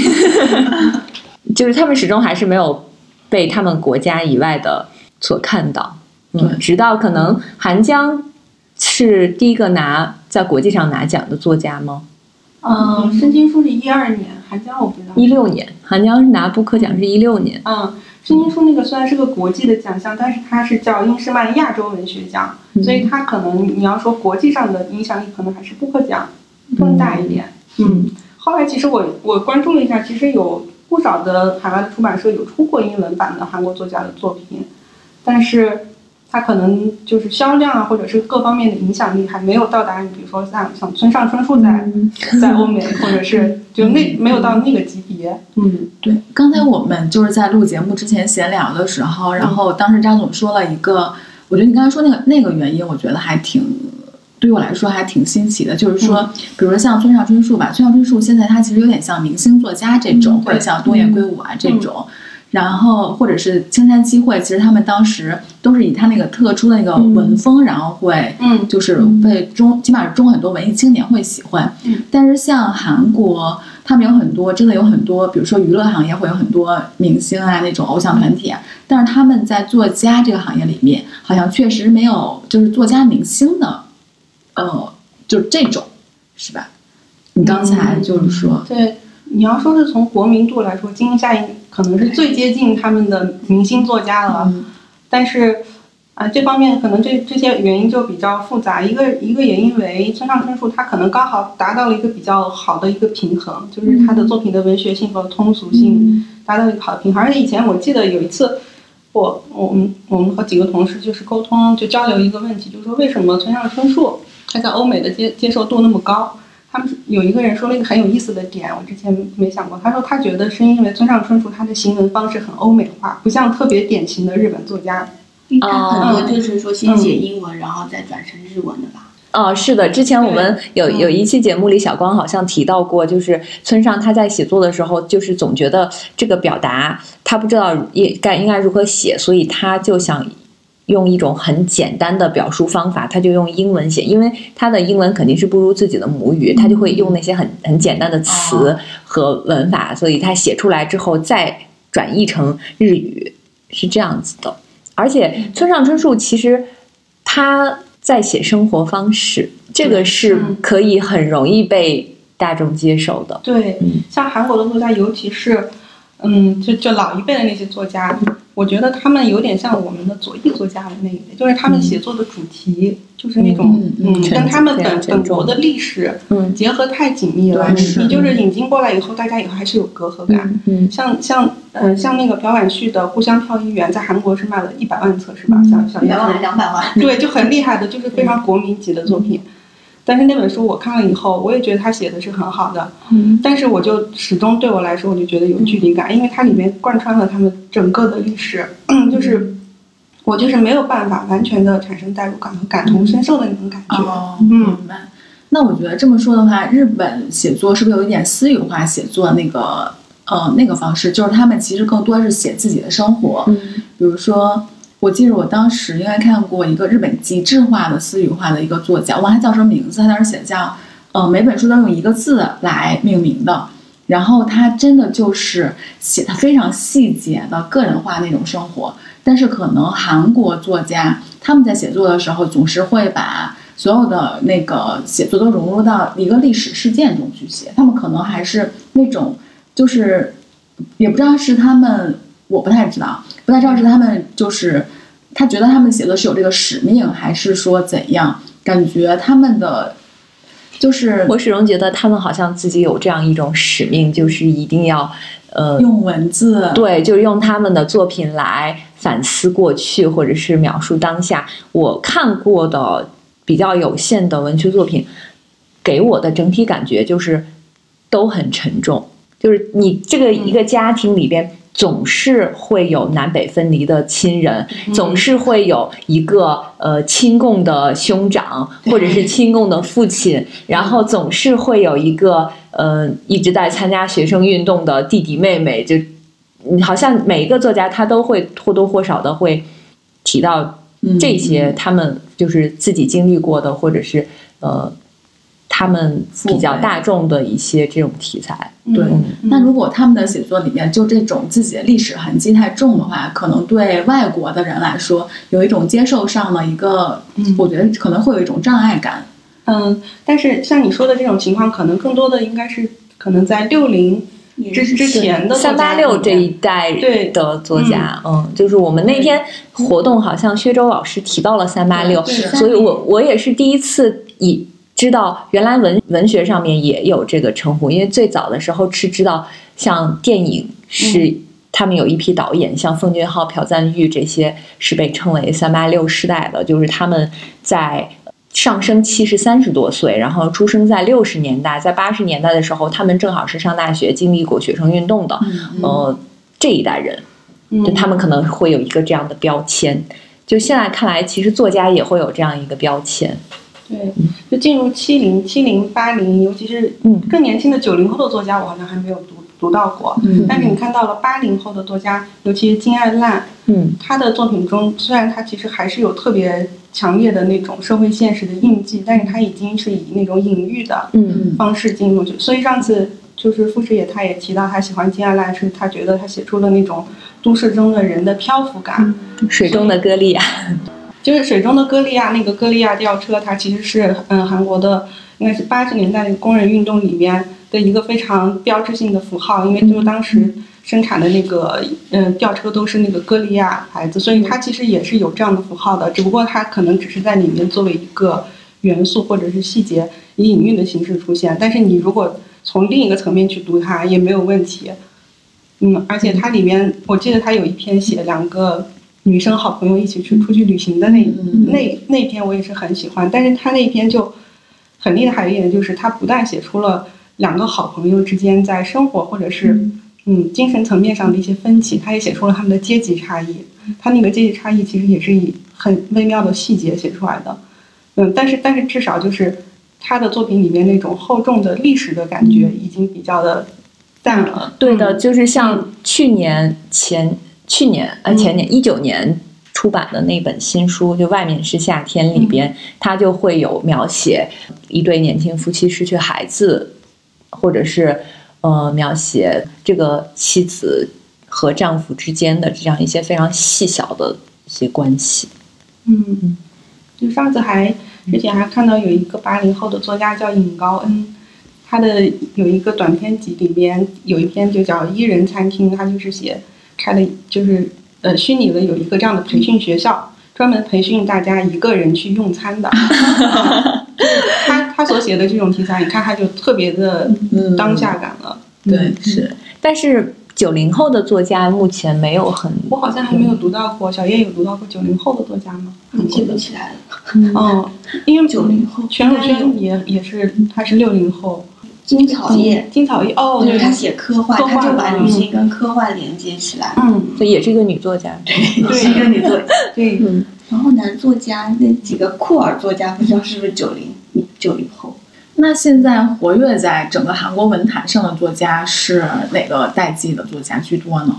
Speaker 1: 就是他们始终还是没有被他们国家以外的所看到。嗯，直到可能韩江是第一个拿在国际上拿奖的作家吗？
Speaker 4: 嗯，申金书是一二年，韩江我不知道。
Speaker 1: 一六年，韩江是拿布克奖是一六年。
Speaker 4: 嗯，申金书那个虽然是个国际的奖项，但是它是叫英诗曼亚洲文学奖，所以它可能你要说国际上的影响力，可能还是布克奖更大一点。嗯，后来其实我我关注了一下，其实有不少的海外的出版社有出过英文版的韩国作家的作品，但是它可能就是销量啊，或者是各方面的影响力还没有到达你，比如说像像村上春树在、在欧美，或者是就那没有到那个级别。嗯
Speaker 2: 对，刚才我们就是在录节目之前闲聊的时候，然后当时张总说了一个，我觉得你刚才说那个那个原因，我觉得还挺。对于我来说还挺新奇的，就是说，比如说像村上春树吧，村上春树现在他其实有点像明星作家这种，
Speaker 4: 嗯
Speaker 2: 或者像东野圭吾啊这种，然后或者是青山七惠，其实他们当时都是以他那个特殊的那个文风，然后会
Speaker 4: 嗯
Speaker 2: 就是被中，起码是中很多文艺青年会喜欢。
Speaker 4: 嗯
Speaker 2: 但是像韩国，他们有很多真的有很多，比如说娱乐行业会有很多明星啊那种偶像团体啊，但是他们在作家这个行业里面，好像确实没有就是作家明星的，呃，就这种，是吧？你刚才就是说，
Speaker 4: 对，你要说是从国民度来说，金夏映可能是最接近他们的明星作家了，
Speaker 2: 嗯
Speaker 4: 但是啊、这方面可能这这些原因就比较复杂。一个一个也因为村上春树他可能刚好达到了一个比较好的一个平衡，就是他的作品的文学性和通俗性达到一个好的平衡。而且以前我记得有一次。我我们我们和几个同事就是沟通，就交流一个问题，就是说为什么村上春树他在欧美的接接受度那么高？他们有一个人说了一个很有意思的点，我之前没想过。他说他觉得是因为村上春树他的行文方式很欧美化，不像特别典型的日本作家。
Speaker 3: 他很多就是说先写英文，然后再转成日文的吧。
Speaker 1: 哦，是的，之前我们有有一期节目里，小光好像提到过，就是村上他在写作的时候，就是总觉得这个表达他不知道也该应该如何写，所以他就想用一种很简单的表述方法，他就用英文写，因为他的英文肯定是不如自己的母语，他就会用那些很很简单的词和文法，所以他写出来之后再转译成日语，是这样子的。而且村上春树其实他在写生活方式，这个是
Speaker 4: 嗯
Speaker 1: 可以很容易被大众接受的。
Speaker 4: 对，
Speaker 1: 嗯
Speaker 4: 像韩国的作家，尤其是，嗯，就就老一辈的那些作家，我觉得他们有点像我们的左翼作家的那一类，就是他们写作的主题、就是那种，
Speaker 2: 嗯嗯
Speaker 4: 跟他们本本国的历史
Speaker 1: 嗯
Speaker 4: 结合太紧密了。你就是引进过来以后，大家以后还是有隔阂感。
Speaker 1: 嗯
Speaker 4: 像像呃像那个朴婉旭的《故乡票医员》，在韩国是卖了一百万册，是吧？像像
Speaker 3: 两万两百万，
Speaker 4: 对，就很厉害的，就是非常国民级的作品。但是那本书我看了以后，我也觉得他写的是很好的，
Speaker 1: 嗯
Speaker 4: 但是我就始终对我来说，我就觉得有距离感，因为它里面贯穿了他们整个的历史，就是我就是没有办法完全的产生代入感和感同身受的那种感觉。
Speaker 2: 哦，
Speaker 4: 嗯。
Speaker 2: 那我觉得这么说的话，日本写作是不是有一点私语化写作那个呃那个方式？就是他们其实更多是写自己的生活，
Speaker 1: 嗯
Speaker 2: 比如说，我记得我当时应该看过一个日本极致化的私语化的一个作家，忘了他叫什么名字，他当时写叫呃，每本书都用一个字来命名的。然后他真的就是写的非常细节的个人化那种生活，但是可能韩国作家他们在写作的时候总是会把所有的那个写作都融入到一个历史事件中去写，他们可能还是那种就是也不知道是他们，我不太知道，不太知道是他们就是他觉得他们写作是有这个使命，还是说怎样？感觉他们的。就是
Speaker 1: 我始终觉得他们好像自己有这样一种使命，就是一定要，呃，
Speaker 2: 用文字
Speaker 1: 对，就是用他们的作品来反思过去，或者是描述当下。我看过的比较有限的文学作品，给我的整体感觉就是都很沉重。就是你这个一个家庭里边。总是会有南北分离的亲人，总是会有一个呃亲共的兄长，或者是亲共的父亲，然后总是会有一个呃一直在参加学生运动的弟弟妹妹，就好像每一个作家他都会或多或少的会提到这些，他们就是自己经历过的，或者是呃。他们比较大众的一些这种题材，
Speaker 2: 对。那如果他们的写作里面就这种自己的历史痕迹太重的话，可能对外国的人来说有一种接受上的一个，我觉得可能会有一种障碍感。
Speaker 4: 嗯，但是像你说的这种情况，可能更多的应该是可能在六零之之前的
Speaker 1: 三八六这一代的作家，嗯，就是我们那天活动好像薛舟老师提到了三八六，所以我我也是第一次以。知道原来文文学上面也有这个称呼，因为最早的时候是知道，像电影是他们有一批导演，像奉俊昊、朴赞玉这些是被称为三八六时代的，就是他们在上升期是三十多岁，然后出生在六十年代，在八十年代的时候，他们正好是上大学，经历过学生运动的，呃，这一代人，就他们可能会有一个这样的标签。就现在看来，其实作家也会有这样一个标签。
Speaker 4: 对，就进入七零、七零、八零，尤其是嗯更年轻的九零后的作家，我好像还没有读读到过。嗯，但是你看到了八零后的作家，尤其是金爱烂，
Speaker 1: 嗯，
Speaker 4: 他的作品中虽然他其实还是有特别强烈的那种社会现实的印记，但是他已经是以那种隐喻的方式进入去。所以上次就是傅师爷他也提到，他喜欢金爱烂，是他觉得他写出了那种都市中的人的漂浮感，
Speaker 1: 水中的歌利亚。
Speaker 4: 就是水中的歌利亚，那个歌利亚吊车，它其实是嗯韩国的，应该是八十年代工人运动里面的一个非常标志性的符号，因为就是当时生产的那个嗯吊车都是那个歌利亚牌子，所以它其实也是有这样的符号的，只不过它可能只是在里面作为一个元素或者是细节以隐喻的形式出现，但是你如果从另一个层面去读它也没有问题，嗯，而且它里面我记得它有一篇写两个。女生好朋友一起去出去旅行的那那那篇我也是很喜欢，但是他那篇就很厉害一点，就是他不但写出了两个好朋友之间在生活或者是嗯精神层面上的一些分歧，他也写出了他们的阶级差异。他那个阶级差异其实也是以很微妙的细节写出来的，嗯，但是但是至少就是他的作品里面那种厚重的历史的感觉已经比较的淡了。
Speaker 1: 对的，就是像去年前。去年呃前年一九年出版的那本新书，就外面是夏天里边，它就会有描写一对年轻夫妻失去孩子，或者是呃描写这个妻子和丈夫之间的这样一些非常细小的一些关系。
Speaker 4: 嗯，就上次还之前还看到有一个八零后的作家叫尹高恩，他的有一个短篇集里边有一篇就叫《伊人餐厅》，他就是写。开了就是呃虚拟的有一个这样的培训学校，专门培训大家一个人去用餐的。他他所写的这种题材，你看他就特别的当下感了。
Speaker 2: 对，是。
Speaker 1: 但是九零后的作家目前没有很，
Speaker 4: 我好像还没有读到过。小叶有读到过九零后的作家吗？
Speaker 3: 记不起来了。
Speaker 4: 嗯，因为
Speaker 3: 九零后，
Speaker 4: 全鲁轩也也是，他是六零后。
Speaker 3: 金草叶，
Speaker 4: 金草叶哦，
Speaker 3: 就是他写科幻，他就把女性跟科幻连接起来。
Speaker 1: 嗯，这也是一个女作家，
Speaker 3: 对，是一个女作家。对，然后男作家那几个酷儿作家，不知道是不是九零九零后？
Speaker 2: 那现在活跃在整个韩国文坛上的作家是哪个代际的作家居多呢？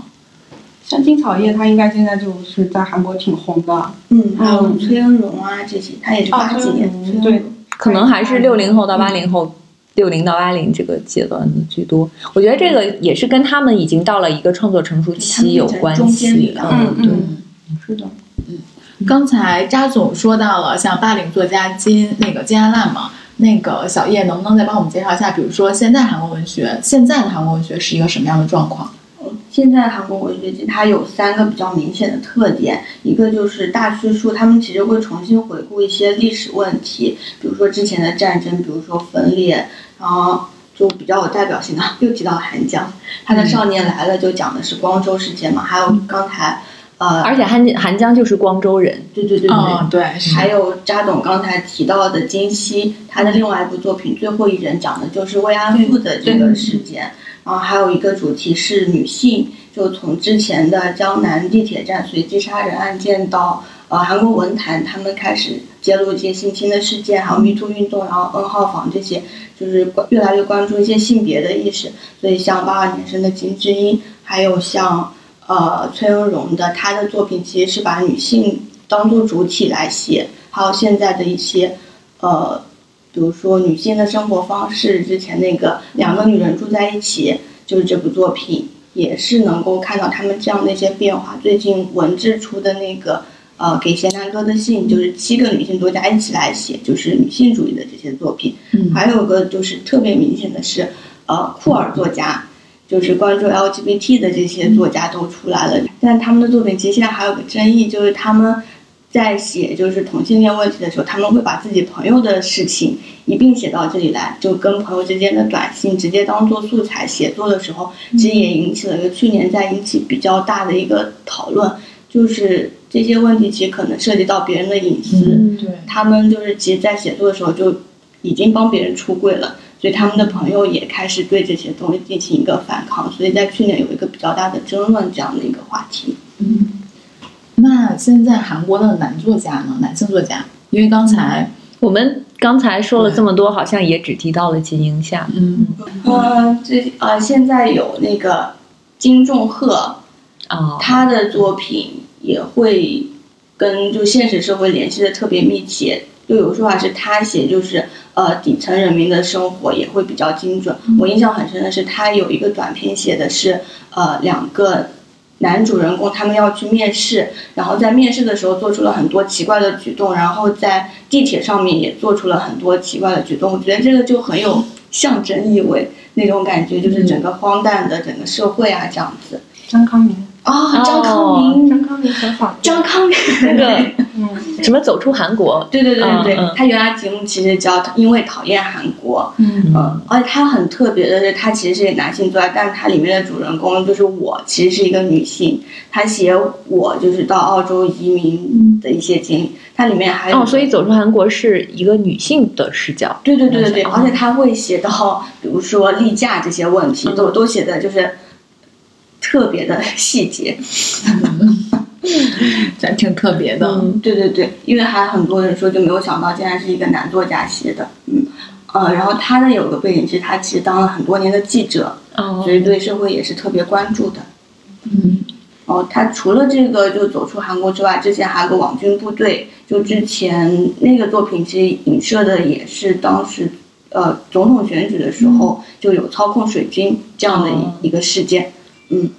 Speaker 4: 像金草叶，他应该现在就是在韩国挺红的。
Speaker 3: 嗯，还有崔恩荣啊这些，他也是八几年。
Speaker 4: 对，
Speaker 1: 可能还是六零后到八零后。六零到八零这个阶段的居多。我觉得这个也是跟他们已经到了一个创作成熟期有关系嗯，对。
Speaker 2: 嗯，
Speaker 4: 是的，嗯
Speaker 2: 刚才扎总说到了像八零作家金那个金阿烂嘛，那个小叶能不能再帮我们介绍一下，比如说现在韩国文学，现在的韩国文学是一个什么样的状况？
Speaker 3: 现在韩国文学界它有三个比较明显的特点，一个就是大叙述，他们其实会重新回顾一些历史问题，比如说之前的战争，比如说分裂，然后就比较有代表性的，又提到了韩江，他的《少年来了》就讲的是光州事件嘛，还有刚才呃，
Speaker 1: 而且韩韩江就是光州人，
Speaker 3: 对对对对，
Speaker 2: 嗯，对，
Speaker 3: 还有扎董刚才提到的金熙，他的另外一部作品《最后一人》讲的就是慰安妇的这个事件。然后还有一个主题是女性，就从之前的江南地铁站随机杀人案件到呃韩国文坛，他们开始揭露一些性侵的事件，还有 MeToo 运动，然后 N 号房这些，就是关越来越关注一些性别的意识。所以像八二年生的金智英，还有像呃崔恩荣的，他的作品其实是把女性当做主体来写，还有现在的一些呃。比如说女性的生活方式，之前那个两个女人住在一起，就是这部作品，也是能够看到他们这样的一些变化。最近文志出的那个呃给贤南哥的信，就是七个女性作家一起来写，就是女性主义的这些作品。
Speaker 2: 嗯
Speaker 3: 还有个就是特别明显的是，呃酷儿作家，就是关注 LGBT 的这些作家都出来了，但他们的作品其实现在还有个争议，就是他们。在写就是同性恋问题的时候，他们会把自己朋友的事情一并写到这里来，就跟朋友之间的短信直接当做素材写作的时候，其实也引起了一个去年在引起比较大的一个讨论，就是这些问题其实可能涉及到别人的隐私，
Speaker 1: 嗯
Speaker 2: 对，
Speaker 3: 他们就是其实，在写作的时候就已经帮别人出柜了，所以他们的朋友也开始对这些东西进行一个反抗，所以在去年有一个比较大的争论这样的一个话题。
Speaker 2: 嗯那现在韩国的男作家呢？男性作家，因为刚才
Speaker 1: 我们刚才说了这么多，好像也只提到了金英夏。
Speaker 2: 嗯
Speaker 3: 呃，这呃，现在有那个金仲赫，
Speaker 1: 啊，
Speaker 3: 他的作品也会跟就现实社会联系的特别密切。就有说法是他写，就是呃底层人民的生活也会比较精准。我印象很深的是，他有一个短篇写的是呃两个男主人公他们要去面试，然后在面试的时候做出了很多奇怪的举动，然后在地铁上面也做出了很多奇怪的举动。我觉得这个就很有象征意味，那种感觉就是整个荒诞的整个社会啊这样子。
Speaker 4: 张康明，
Speaker 3: 啊、张康
Speaker 1: 哦
Speaker 3: 明，
Speaker 4: 张康明很好，
Speaker 3: 张康明。
Speaker 1: 那个
Speaker 4: 嗯，
Speaker 1: 什么走出韩国，
Speaker 3: 对对对对他原来节目其实叫《因为讨厌韩国》，
Speaker 4: 嗯。
Speaker 3: 嗯，而且他很特别的是，他其实是男性作家，但是他里面的主人公就是我，其实是一个女性。他写我就是到澳洲移民的一些经历，它里面还
Speaker 1: 哦，所以走出韩国是一个女性的视角。
Speaker 3: 对对对对对，
Speaker 1: 哦
Speaker 3: 而且他会写到，比如说例假这些问题，都都写的就是特别的细节。
Speaker 2: 这挺特别的。
Speaker 1: 嗯
Speaker 3: 对对对，因为还很多人说就没有想到，竟然是一个男作家写的，嗯，呃，然后他的有个背景是，他其实当了很多年的记者，
Speaker 1: 哦。
Speaker 3: 所以对社会也是特别关注的。
Speaker 2: 嗯。
Speaker 3: 哦，他除了这个就走出韩国之外，之前还有个网军部队，就之前那个作品其实影射的也是当时呃总统选举的时候就有操控水军这样的
Speaker 1: 哦。
Speaker 3: 一一个事件，嗯。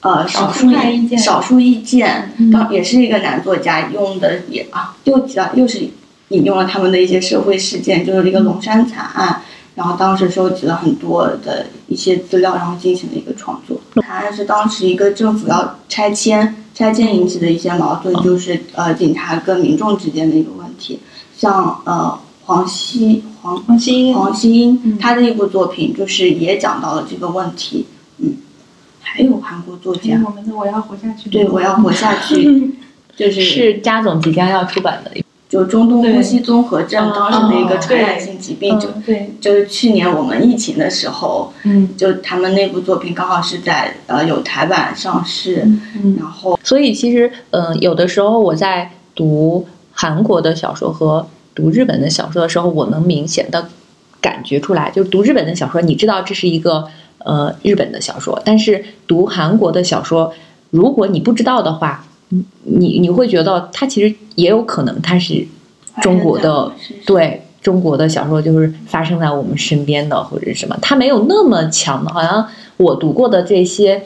Speaker 3: 呃，少
Speaker 4: 少
Speaker 3: 数少数意见，
Speaker 4: 嗯
Speaker 3: 当也是一个男作家用的也啊，又提到又是引用了他们的一些社会事件，就是一个龙山惨案，然后当时收集了很多的一些资料，然后进行了一个创作。惨案是当时一个政府要拆迁，拆迁引起的一些矛盾，就是呃警察跟民众之间的一个问题。像呃黄西黄
Speaker 4: 黄西英
Speaker 3: 黄西英
Speaker 4: 嗯
Speaker 3: 他的一部作品就是也讲到了这个问题，嗯，还有韩国作家，
Speaker 4: 我们的我要活下去，
Speaker 3: 对我要活下去，就是
Speaker 1: 是加总即将要出版的。
Speaker 3: 就中东呼吸综合症当时的一个
Speaker 1: 哦
Speaker 3: 传染性疾病，就
Speaker 4: 嗯对，
Speaker 3: 就是去年我们疫情的时候，
Speaker 4: 嗯。
Speaker 3: 就他们那部作品刚好是在呃有台版上市，
Speaker 4: 嗯
Speaker 3: 然后
Speaker 1: 所以其实，嗯、有的时候我在读韩国的小说和读日本的小说的时候，我能明显的感觉出来，就是读日本的小说，你知道这是一个呃日本的小说，但是读韩国的小说，如果你不知道的话，嗯你你会觉得它其实也有可能它是中国的对中国的小说就是发生在我们身边的或者什么，它没有那么强的。好像我读过的这些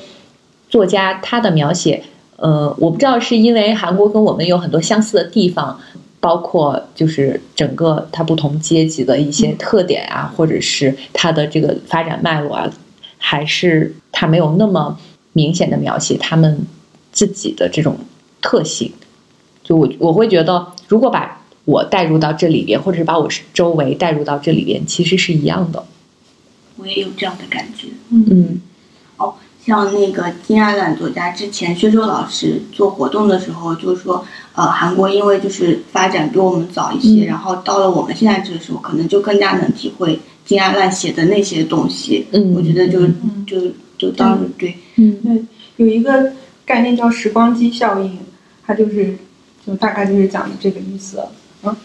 Speaker 1: 作家，他的描写，呃，我不知道是因为韩国跟我们有很多相似的地方，包括就是整个它不同阶级的一些特点啊，或者是它的这个发展脉络啊，还是他没有那么明显的描写他们自己的这种特性。就我我会觉得，如果把我带入到这里边，或者是把我周围带入到这里边，其实是一样的。
Speaker 3: 我也有这样的感觉。
Speaker 1: 嗯
Speaker 3: 哦，像那个金爱兰作家之前薛周老师做活动的时候就说，呃，韩国因为就是发展比我们早一些，
Speaker 1: 嗯
Speaker 3: 然后到了我们现在这个时候，可能就更加能体会金爱烂写的那些东西。
Speaker 1: 嗯，
Speaker 3: 我觉得就就就当时对，
Speaker 1: 嗯。
Speaker 4: 有一个概念叫时光机效应，它就是就大概就是讲的这个意思。啊，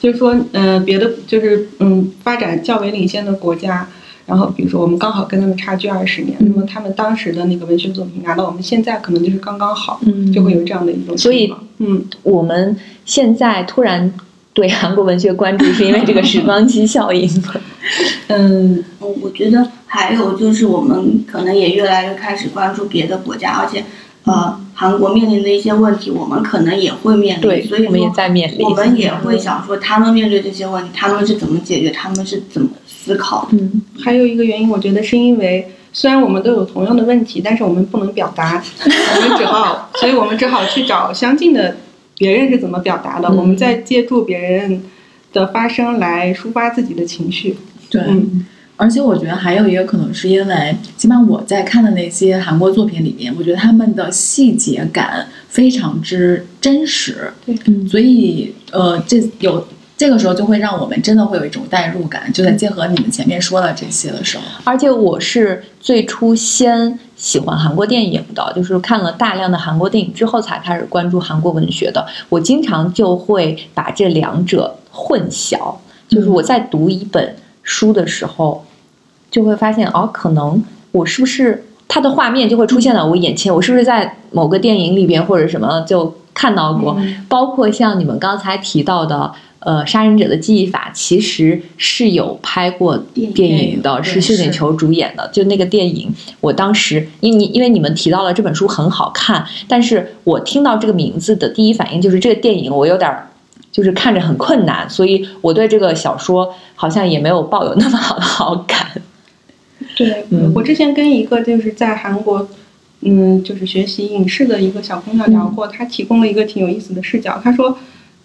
Speaker 4: 就是说，呃，别的就是嗯，发展较为领先的国家，然后比如说我们刚好跟他们差距二十年，
Speaker 1: 嗯。
Speaker 4: 那么他们当时的那个文学作品拿到我们现在可能就是刚刚好，
Speaker 1: 嗯。
Speaker 4: 就会有这样的一种
Speaker 1: 所以
Speaker 4: 嗯，
Speaker 1: 我们现在突然对韩国文学关注，是因为这个时光机效应？
Speaker 4: 嗯，
Speaker 3: 嗯，我觉得还有就是我们可能也越来越开始关注别的国家，而且呃，韩国面临的一些问题，我们可能也会面临，
Speaker 1: 对，
Speaker 3: 所以
Speaker 1: 我们也在面临。
Speaker 3: 我们也会想说，他们面对这些问题，他们是怎么解决，他们是怎么思考的。
Speaker 1: 嗯
Speaker 4: 还有一个原因，我觉得是因为虽然我们都有同样的问题，但是我们不能表达，我们只好，所以我们只好去找相近的别人是怎么表达的，
Speaker 1: 嗯。
Speaker 4: 我们再借助别人的发声来抒发自己的情绪。
Speaker 2: 对，
Speaker 4: 嗯。
Speaker 2: 而且我觉得还有一个可能是因为，起码我在看的那些韩国作品里面，我觉得他们的细节感非常之真实，对。
Speaker 1: 嗯
Speaker 2: 所以呃，这有这个时候就会让我们真的会有一种代入感，就在结合你们前面说的这些的时候，
Speaker 1: 而且我是最初先喜欢韩国电影的，就是看了大量的韩国电影之后才开始关注韩国文学的。我经常就会把这两者混淆，就是我在读一本书的时候，就会发现哦，可能我是不是它的画面就会出现在我眼前，我是不是在某个电影里边或者什么就看到过？包括像你们刚才提到的，呃，《杀人者的记忆法》其实是有拍过
Speaker 3: 电影
Speaker 1: 的，是谢锦球主演的。就那个电影，我当时因为你因为你们提到了这本书很好看，但是我听到这个名字的第一反应就是这个电影我有点儿。就是看着很困难，所以我对这个小说好像也没有抱有那么好的好感。
Speaker 4: 对，
Speaker 1: 嗯
Speaker 4: 我之前跟一个就是在韩国，嗯，就是学习影视的一个小姑娘聊过，她提供了一个挺有意思的视角。她说，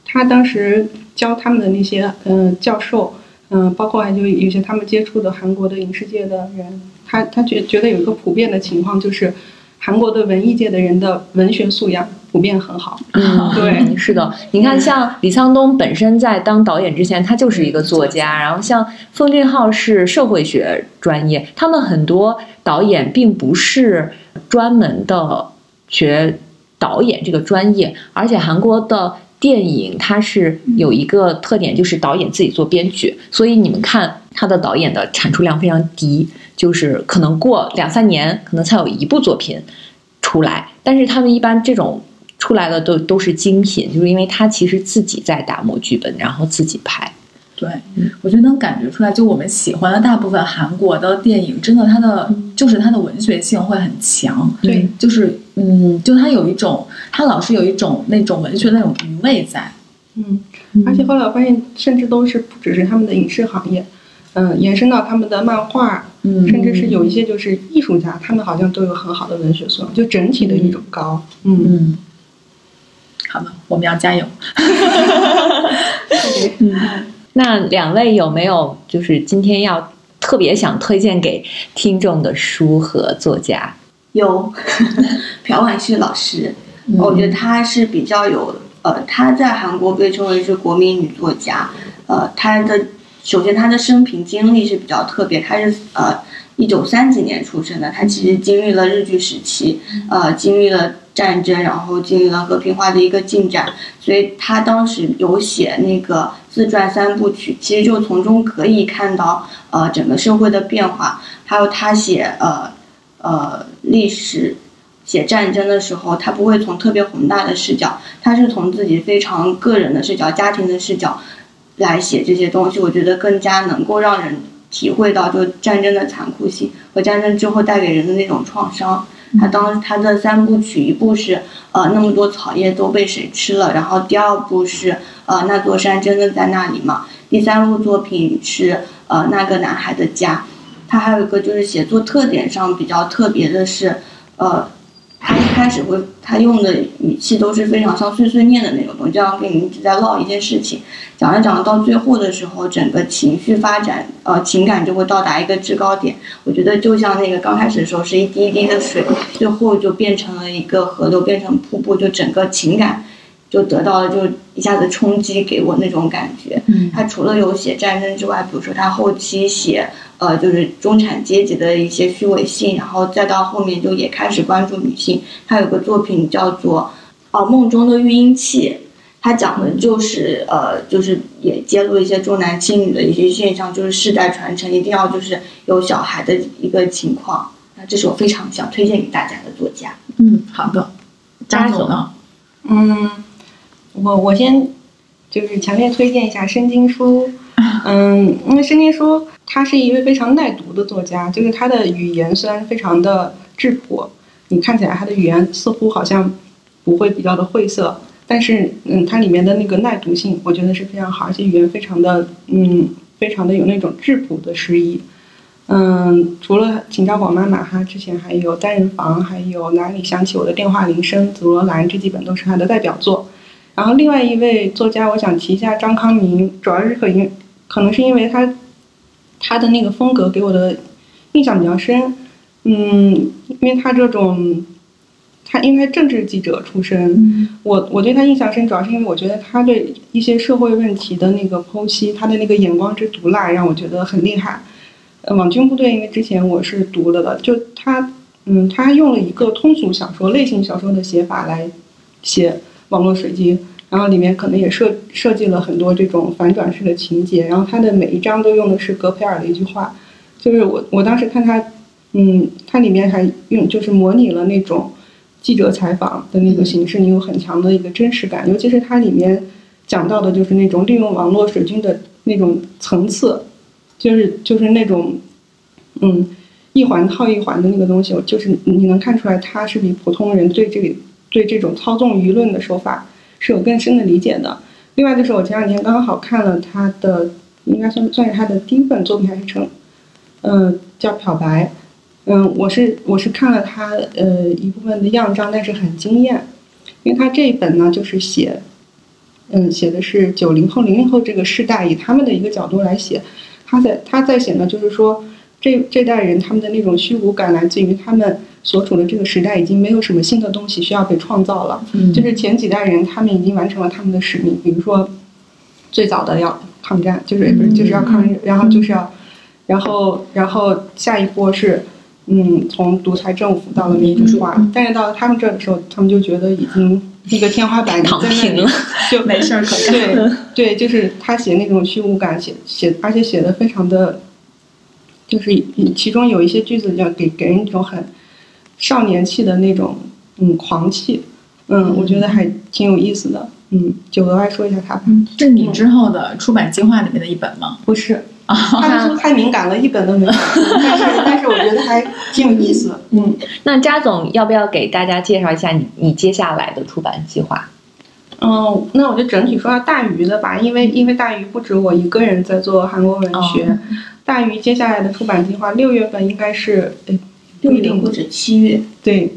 Speaker 4: 她当时教他们的那些嗯、教授，嗯、包括还有有些他们接触的韩国的影视界的人，他他觉觉得有一个普遍的情况就是，韩国的文艺界的人的文学素养普遍很好。
Speaker 1: 嗯，
Speaker 4: 对，
Speaker 1: 是的。你看，像李沧东本身在当导演之前，他就是一个作家。然后像奉俊昊是社会学专业，他们很多导演并不是专门的学导演这个专业，而且韩国的。电影它是有一个特点，就是导演自己做编剧，所以你们看他的导演的产出量非常低，就是可能过两三年可能才有一部作品出来，但是他们一般这种出来的都都是精品，就是因为他其实自己在打磨剧本，然后自己拍。
Speaker 2: 对，我觉得能感觉出来，就我们喜欢的大部分韩国的电影，真的它的就是它的文学性会很强，
Speaker 4: 对，
Speaker 2: 就是嗯，就它有一种，它老是有一种那种文学那种余味在，
Speaker 4: 嗯，而且后来我发现，甚至都是不只是他们的影视行业，嗯、延伸到他们的漫画，
Speaker 2: 嗯。
Speaker 4: 甚至是有一些就是艺术家，他们好像都有很好的文学素养，就整体的一种高。嗯，
Speaker 2: 嗯，好的，我们要加油。
Speaker 1: 那两位有没有就是今天要特别想推荐给听众的书和作家？
Speaker 3: 有 朴婉旭老师，
Speaker 2: 嗯
Speaker 3: 我觉得她是比较有呃，她在韩国被称为是国民女作家。呃，她的首先她的生平经历是比较特别，她是呃一九三几年出生的，她其实经历了日据时期，呃，经历了战争，然后经历了和平化的一个进展，所以他当时有写那个自传三部曲，其实就从中可以看到呃整个社会的变化，还有他写呃呃历史。写战争的时候，他不会从特别宏大的视角，他是从自己非常个人的视角、家庭的视角，来写这些东西，我觉得更加能够让人体会到就战争的残酷性和战争之后带给人的那种创伤。他当他的三部曲，一部是呃那么多草叶都被谁吃了，然后第二部是呃那座山真的在那里吗？第三部作品是呃那个男孩的家。他还有一个就是写作特点上比较特别的是，呃。他一开始会，他用的语气都是非常像碎碎念的那种东西，就像跟你一直在唠一件事情，讲着讲着到最后的时候，整个情绪发展，呃，情感就会到达一个制高点。我觉得就像那个刚开始的时候是一滴一滴的水，最后就变成了一个河流，变成瀑布，就整个情感就得到了就一下子冲击，给我那种感觉。
Speaker 1: 嗯，
Speaker 3: 他除了有写战争之外，比如说他后期写。呃，就是中产阶级的一些虚伪性，然后再到后面就也开始关注女性。他有个作品叫做《哦梦中的育婴器》，他讲的就是呃，就是也揭露一些重男轻女的一些现象，就是世代传承一定要就是有小孩的一个情况。那这是我非常想推荐给大家的作家。
Speaker 2: 嗯，好的，张总呢？
Speaker 4: 嗯，我我先就是强烈推荐一下申京书。嗯，因为申京书他是一位非常耐读的作家，就是他的语言虽然非常的质朴，你看起来他的语言似乎好像不会比较的晦涩，但是嗯，它里面的那个耐读性，我觉得是非常好，而且语言非常的嗯，非常的有那种质朴的诗意。嗯，除了请教广妈妈哈，之前还有单人房，还有哪里响起我的电话铃声，紫罗兰这几本都是他的代表作。然后另外一位作家，我想提一下张康明，主要是可因。可能是因为他，他的那个风格给我的印象比较深，嗯，因为他这种，他因为政治记者出身，我我对他印象深，主要是因为我觉得他对一些社会问题的那个剖析，他的那个眼光之毒辣，让我觉得很厉害。呃，网军部队，因为之前我是读了的，就他，嗯，他用了一个通俗小说、类型小说的写法来写网络水晶。然后里面可能也设设计了很多这种反转式的情节，然后它的每一章都用的是格培尔的一句话，就是我我当时看它，嗯，它里面还用就是模拟了那种记者采访的那个形式，你有很强的一个真实感，尤其是它里面讲到的就是那种利用网络水军的那种层次，就是就是那种，嗯，一环套一环的那个东西，就是你能看出来他是比普通人对这个对这种操纵舆论的手法。是有更深的理解的。另外就是我前两天刚好看了他的，应该算算是他的第一本作品还是成，嗯，叫《漂白》。嗯，我是我是看了他呃一部分的样章，但是很惊艳，因为他这一本呢就是写，嗯，写的是九零后、零零后这个世代以他们的一个角度来写，他在他在写呢就是说这这代人他们的那种虚无感来自于他们。所处的这个时代已经没有什么新的东西需要被创造了，就是前几代人他们已经完成了他们的使命，比如说最早的要抗战，就是不是就是要抗日，然后就是要，然后然后下一波是嗯从独裁政府到了民主化，但是到了他们这儿的时候，他们就觉得已经 那个天花板
Speaker 1: 躺平了，
Speaker 2: 就没事儿可干。
Speaker 4: 对对，就是他写那种虚无感，写写而且写的非常的，就是其中有一些句子要给给人一种很。少年气的那种，嗯，狂气，嗯，我觉得还挺有意思的，嗯，就额外说一下他吧。
Speaker 2: 是你之后的出版计划里面的一本吗？
Speaker 4: 不是，他们说太敏感了，一本都没有。但是，但是我觉得还挺有意思。嗯，
Speaker 1: 那扎总要不要给大家介绍一下你你接下来的出版计划？
Speaker 4: 嗯，那我就整体说下大鱼的吧，因为因为大鱼不止我一个人在做韩国文学，大鱼接下来的出版计划，六月份应该是诶。
Speaker 3: 六月或者七月，
Speaker 4: 对，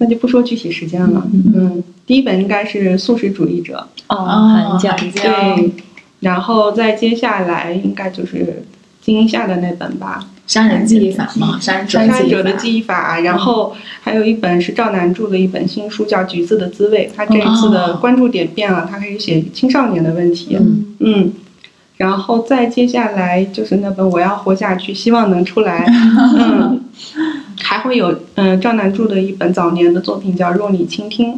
Speaker 4: 那就不说具体时间了。嗯，第一本应该是素食主义者
Speaker 1: 哦，韩江
Speaker 4: 对，然后再接下来应该就是金夏的那本吧，《
Speaker 2: 杀人记忆法》吗？杀人
Speaker 4: 者的记忆法。然后还有一本是赵楠著的一本新书，叫《橘子的滋味》。他这一次的关注点变了，他开始写青少年的问题。嗯。然后再接下来就是那本《我要活下去》，希望能出来。嗯，还会有嗯赵楠著的一本早年的作品叫《若你倾听》，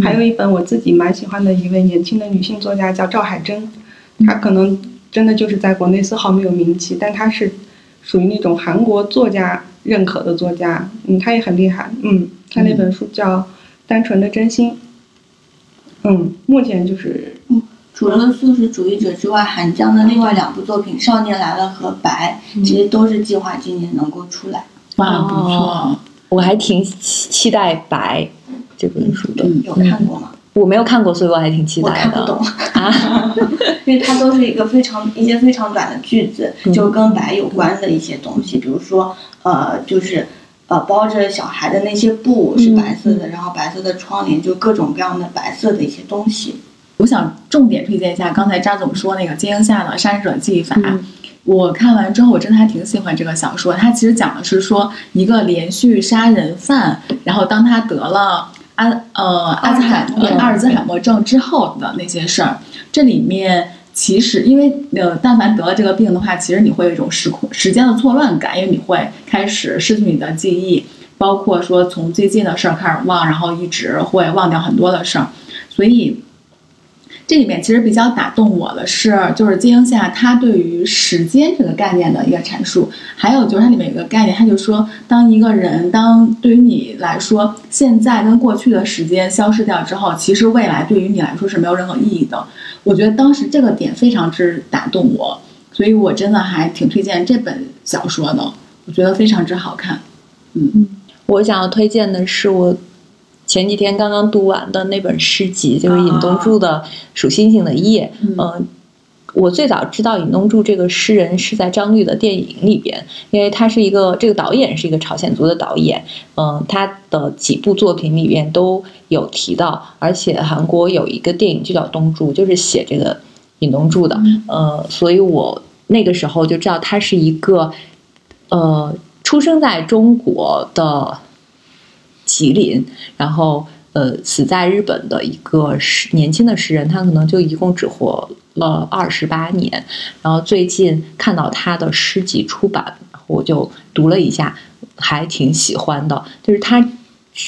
Speaker 4: 还有一本我自己蛮喜欢的一位年轻的女性作家叫赵海珍，她可能真的就是在国内丝毫没有名气，但她是属于那种韩国作家认可的作家。嗯，她也很厉害。嗯，她那本书叫《单纯的真心》。嗯，目前就是。
Speaker 3: 除了素食主义者之外，韩江的另外两部作品《少年来了》和《白》，其实都是计划今年能够出来。
Speaker 2: 哇，不错！
Speaker 1: 我还挺期待《白》这本书的。
Speaker 3: 有看过吗？
Speaker 1: 我没有看过，所以我还挺期待的。
Speaker 3: 我看不懂
Speaker 1: 啊，
Speaker 3: 因为它都是一个非常一些非常短的句子，就跟白有关的一些东西，比如说呃，就是呃包着小孩的那些布是白色的，然后白色的窗帘，就各种各样的白色的一些东西。
Speaker 2: 我想重点推荐一下刚才扎总说那个金英夏的《杀人者记忆法》，我看完之后我真的还挺喜欢这个小说。它其实讲的是说一个连续杀人犯，然后当他得了。阿呃阿兹海阿尔兹海默症之后的那些事儿，这里面其实因为呃，但凡得了这个病的话，其实你会有一种时空时间的错乱感，因为你会开始失去你的记忆，包括说从最近的事儿开始忘，然后一直会忘掉很多的事儿，所以。这里面其实比较打动我的是，就是金英夏他对于时间这个概念的一个阐述，还有就是它里面有个概念，他就说，当一个人，当对于你来说，现在跟过去的时间消失掉之后，其实未来对于你来说是没有任何意义的。我觉得当时这个点非常之打动我，所以我真的还挺推荐这本小说的，我觉得非常之好看。嗯，
Speaker 1: 我想要推荐的是我。前几天刚刚读完的那本诗集，就是尹东柱的《数星星的夜》。嗯，我最早知道尹东柱这个诗人是在张律的电影里边，因为他是一个这个导演是一个朝鲜族的导演。嗯，他的几部作品里边都有提到，而且韩国有一个电影就叫《东柱》，就是写这个尹东柱的。呃，所以我那个时候就知道他是一个呃出生在中国的。吉林，然后呃，死在日本的一个诗年轻的诗人，他可能就一共只活了二十八年。然后最近看到他的诗集出版，我就读了一下，还挺喜欢的。就是他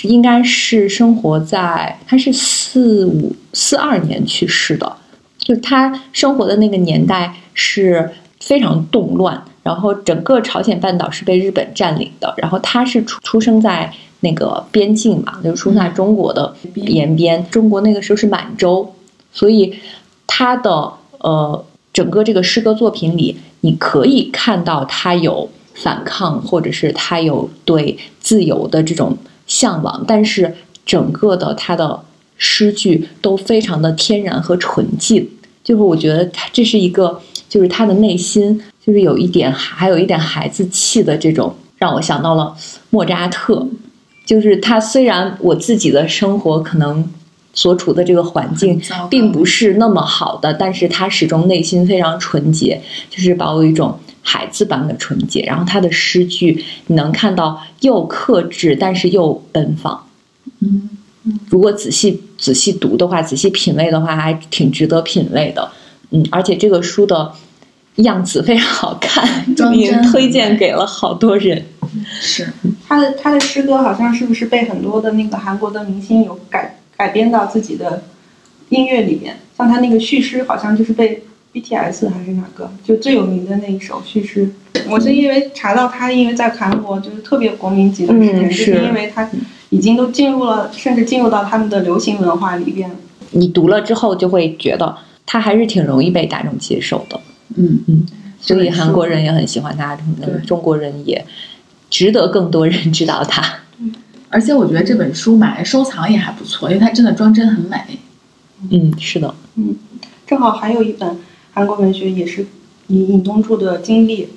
Speaker 1: 应该是生活在，他是四五四二年去世的，就他生活的那个年代是非常动乱，然后整个朝鲜半岛是被日本占领的，然后他是出出生在。那个边境嘛，就是出在中国的沿边。中国那个时候是满洲，所以他的呃整个这个诗歌作品里，你可以看到他有反抗，或者是他有对自由的这种向往。但是整个的他的诗句都非常的天然和纯净，就是我觉得他这是一个，就是他的内心就是有一点还有一点孩子气的这种，让我想到了莫扎特。就是他，虽然我自己的生活可能所处的这个环境并不是那么好的，但是他始终内心非常纯洁，就是把我一种孩子般的纯洁。然后他的诗句，你能看到又克制，但是又奔放。
Speaker 2: 嗯，
Speaker 1: 如果仔细仔细读的话，仔细品味的话，还挺值得品味的。嗯，而且这个书的样子非常好看，也推荐给了好多人。
Speaker 2: 是。
Speaker 4: 他的他的诗歌好像是不是被很多的那个韩国的明星有改改编到自己的音乐里面？像他那个叙诗，好像就是被 BTS 还是哪个就最有名的那一首叙诗。我是因为查到他，因为在韩国就是特别国民级的诗人，就是因为他已经都进入了，甚至进入到他们的流行文化里边。
Speaker 1: 你读了之后就会觉得他还是挺容易被大众接受的。
Speaker 2: 嗯
Speaker 1: 嗯，所以韩国人也很喜欢他，中国人也。值得更多人知道它。
Speaker 2: 而且我觉得这本书买来收藏也还不错，因为它真的装帧很美。
Speaker 1: 嗯，是的。
Speaker 4: 嗯，正好还有一本韩国文学，也是以尹东柱的经历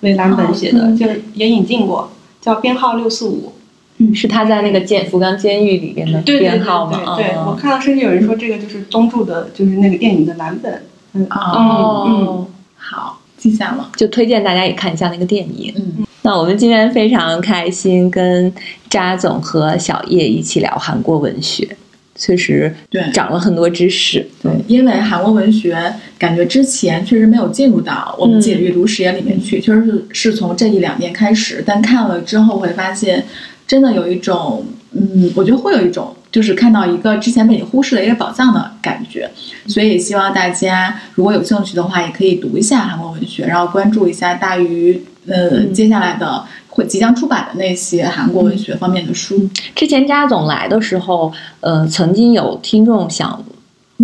Speaker 4: 为蓝本写的，就是也引进过，叫编号六四五。
Speaker 1: 嗯，是他在那个监福冈监狱里边的编号
Speaker 4: 吗？对，我看到甚至有人说这个就是东柱的，就是那个电影的蓝本。
Speaker 2: 嗯哦，好，记下了，
Speaker 1: 就推荐大家也看一下那个电影。
Speaker 2: 嗯。
Speaker 1: 那我们今天非常开心，跟扎总和小叶一起聊韩国文学，确实
Speaker 2: 对
Speaker 1: 长了很多知识。
Speaker 2: 对，因为韩国文学感觉之前确实没有进入到我们自己的阅读视野里面去，确实是是从这一两年开始，但看了之后会发现，真的有一种，嗯，我觉得会有一种，就是看到一个之前被你忽视的一个宝藏的感觉。所以希望大家如果有兴趣的话，也可以读一下韩国文学，然后关注一下大鱼。呃，接下来的会即将出版的那些韩国文学方面的书，
Speaker 1: 之前扎总来的时候，呃，曾经有听众想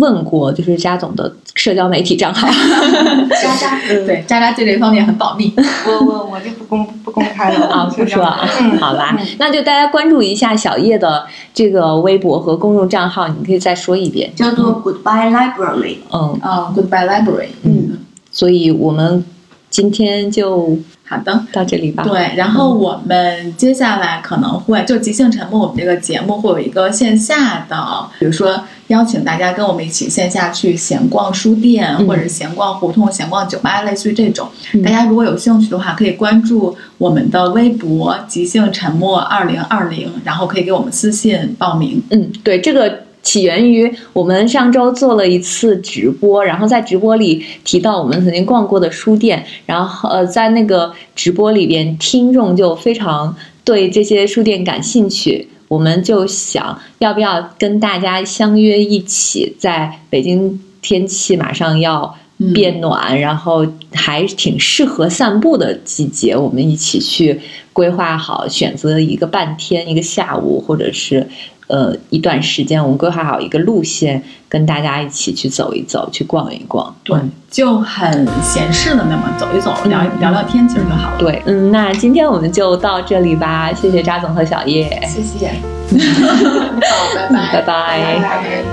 Speaker 1: 问过，就是扎总的社交媒体账号。
Speaker 3: 渣渣，
Speaker 2: 对，渣渣对这方面很保密。
Speaker 4: 我我我就不公不公开了
Speaker 1: 啊，不说啊，
Speaker 4: 嗯
Speaker 1: 好吧
Speaker 4: 嗯，
Speaker 1: 那就大家关注一下小叶的这个微博和公众账号，你可以再说一遍。
Speaker 3: 叫做 Goodbye Library。
Speaker 1: 嗯，
Speaker 2: 啊，Goodbye Library。
Speaker 1: 嗯，所以我们今天就
Speaker 2: 好的。
Speaker 1: 到这里吧。
Speaker 2: 对，然后我们接下来可能会就即兴沉默，我们这个节目会有一个线下的，比如说邀请大家跟我们一起线下去闲逛书店，
Speaker 1: 嗯
Speaker 2: 或者闲逛胡同、闲逛酒吧，类似于这种。
Speaker 1: 嗯
Speaker 2: 大家如果有兴趣的话，可以关注我们的微博“即兴沉默二零二零”，然后可以给我们私信报名。
Speaker 1: 嗯，对，这个起源于我们上周做了一次直播，然后在直播里提到我们曾经逛过的书店，然后呃，在那个直播里边，听众就非常对这些书店感兴趣。我们就想要不要跟大家相约一起，在北京天气马上要
Speaker 2: 嗯
Speaker 1: 变暖，然后还挺适合散步的季节，我们一起去规划好，选择一个半天、一个下午，或者是呃一段时间，我们规划好一个路线，跟大家一起去走一走，去逛一逛。
Speaker 2: 对，就很闲适的那么走一走，聊聊聊天，其实就好了。
Speaker 1: 对，嗯，那今天我们就到这里吧，谢谢扎总和小叶，
Speaker 2: 谢谢。好，拜拜，
Speaker 1: 拜拜
Speaker 2: 拜拜。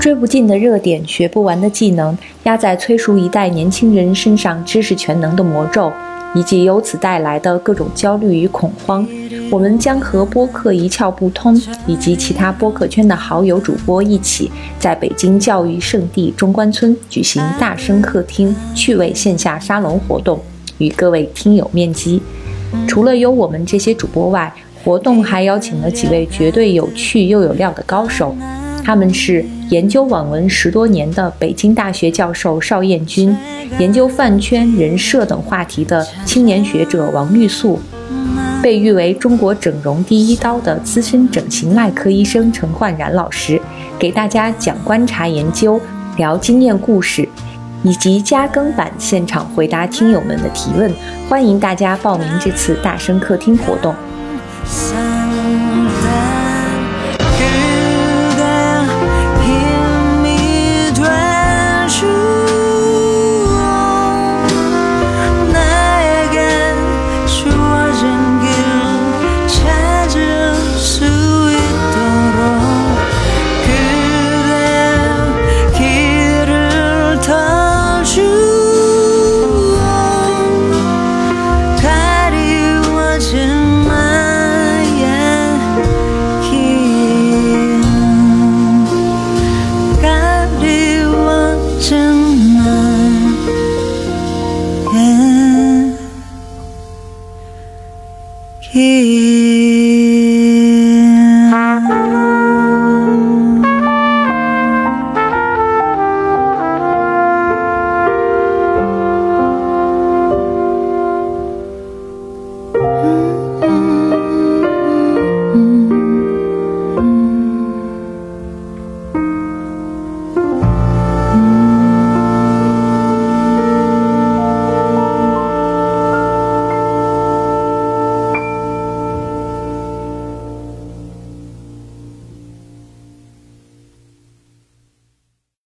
Speaker 5: 追不尽的热点，学不完的技能，压在催熟一代年轻人身上知识全能的魔咒，以及由此带来的各种焦虑与恐慌，我们将和播客一窍不通以及其他播客圈的好友主播一起，在北京教育圣地中关村举行大声客厅趣味线下沙龙活动，与各位听友面基。除了有我们这些主播外，活动还邀请了几位绝对有趣又有料的高手。他们是研究网文十多年的北京大学教授邵彦军，研究饭圈、人设等话题的青年学者王玉素，被誉为中国整容第一刀的资深整形外科医生陈焕然老师，给大家讲观察研究、聊经验故事，以及加更版现场回答听友们的提问。欢迎大家报名这次大声客厅活动。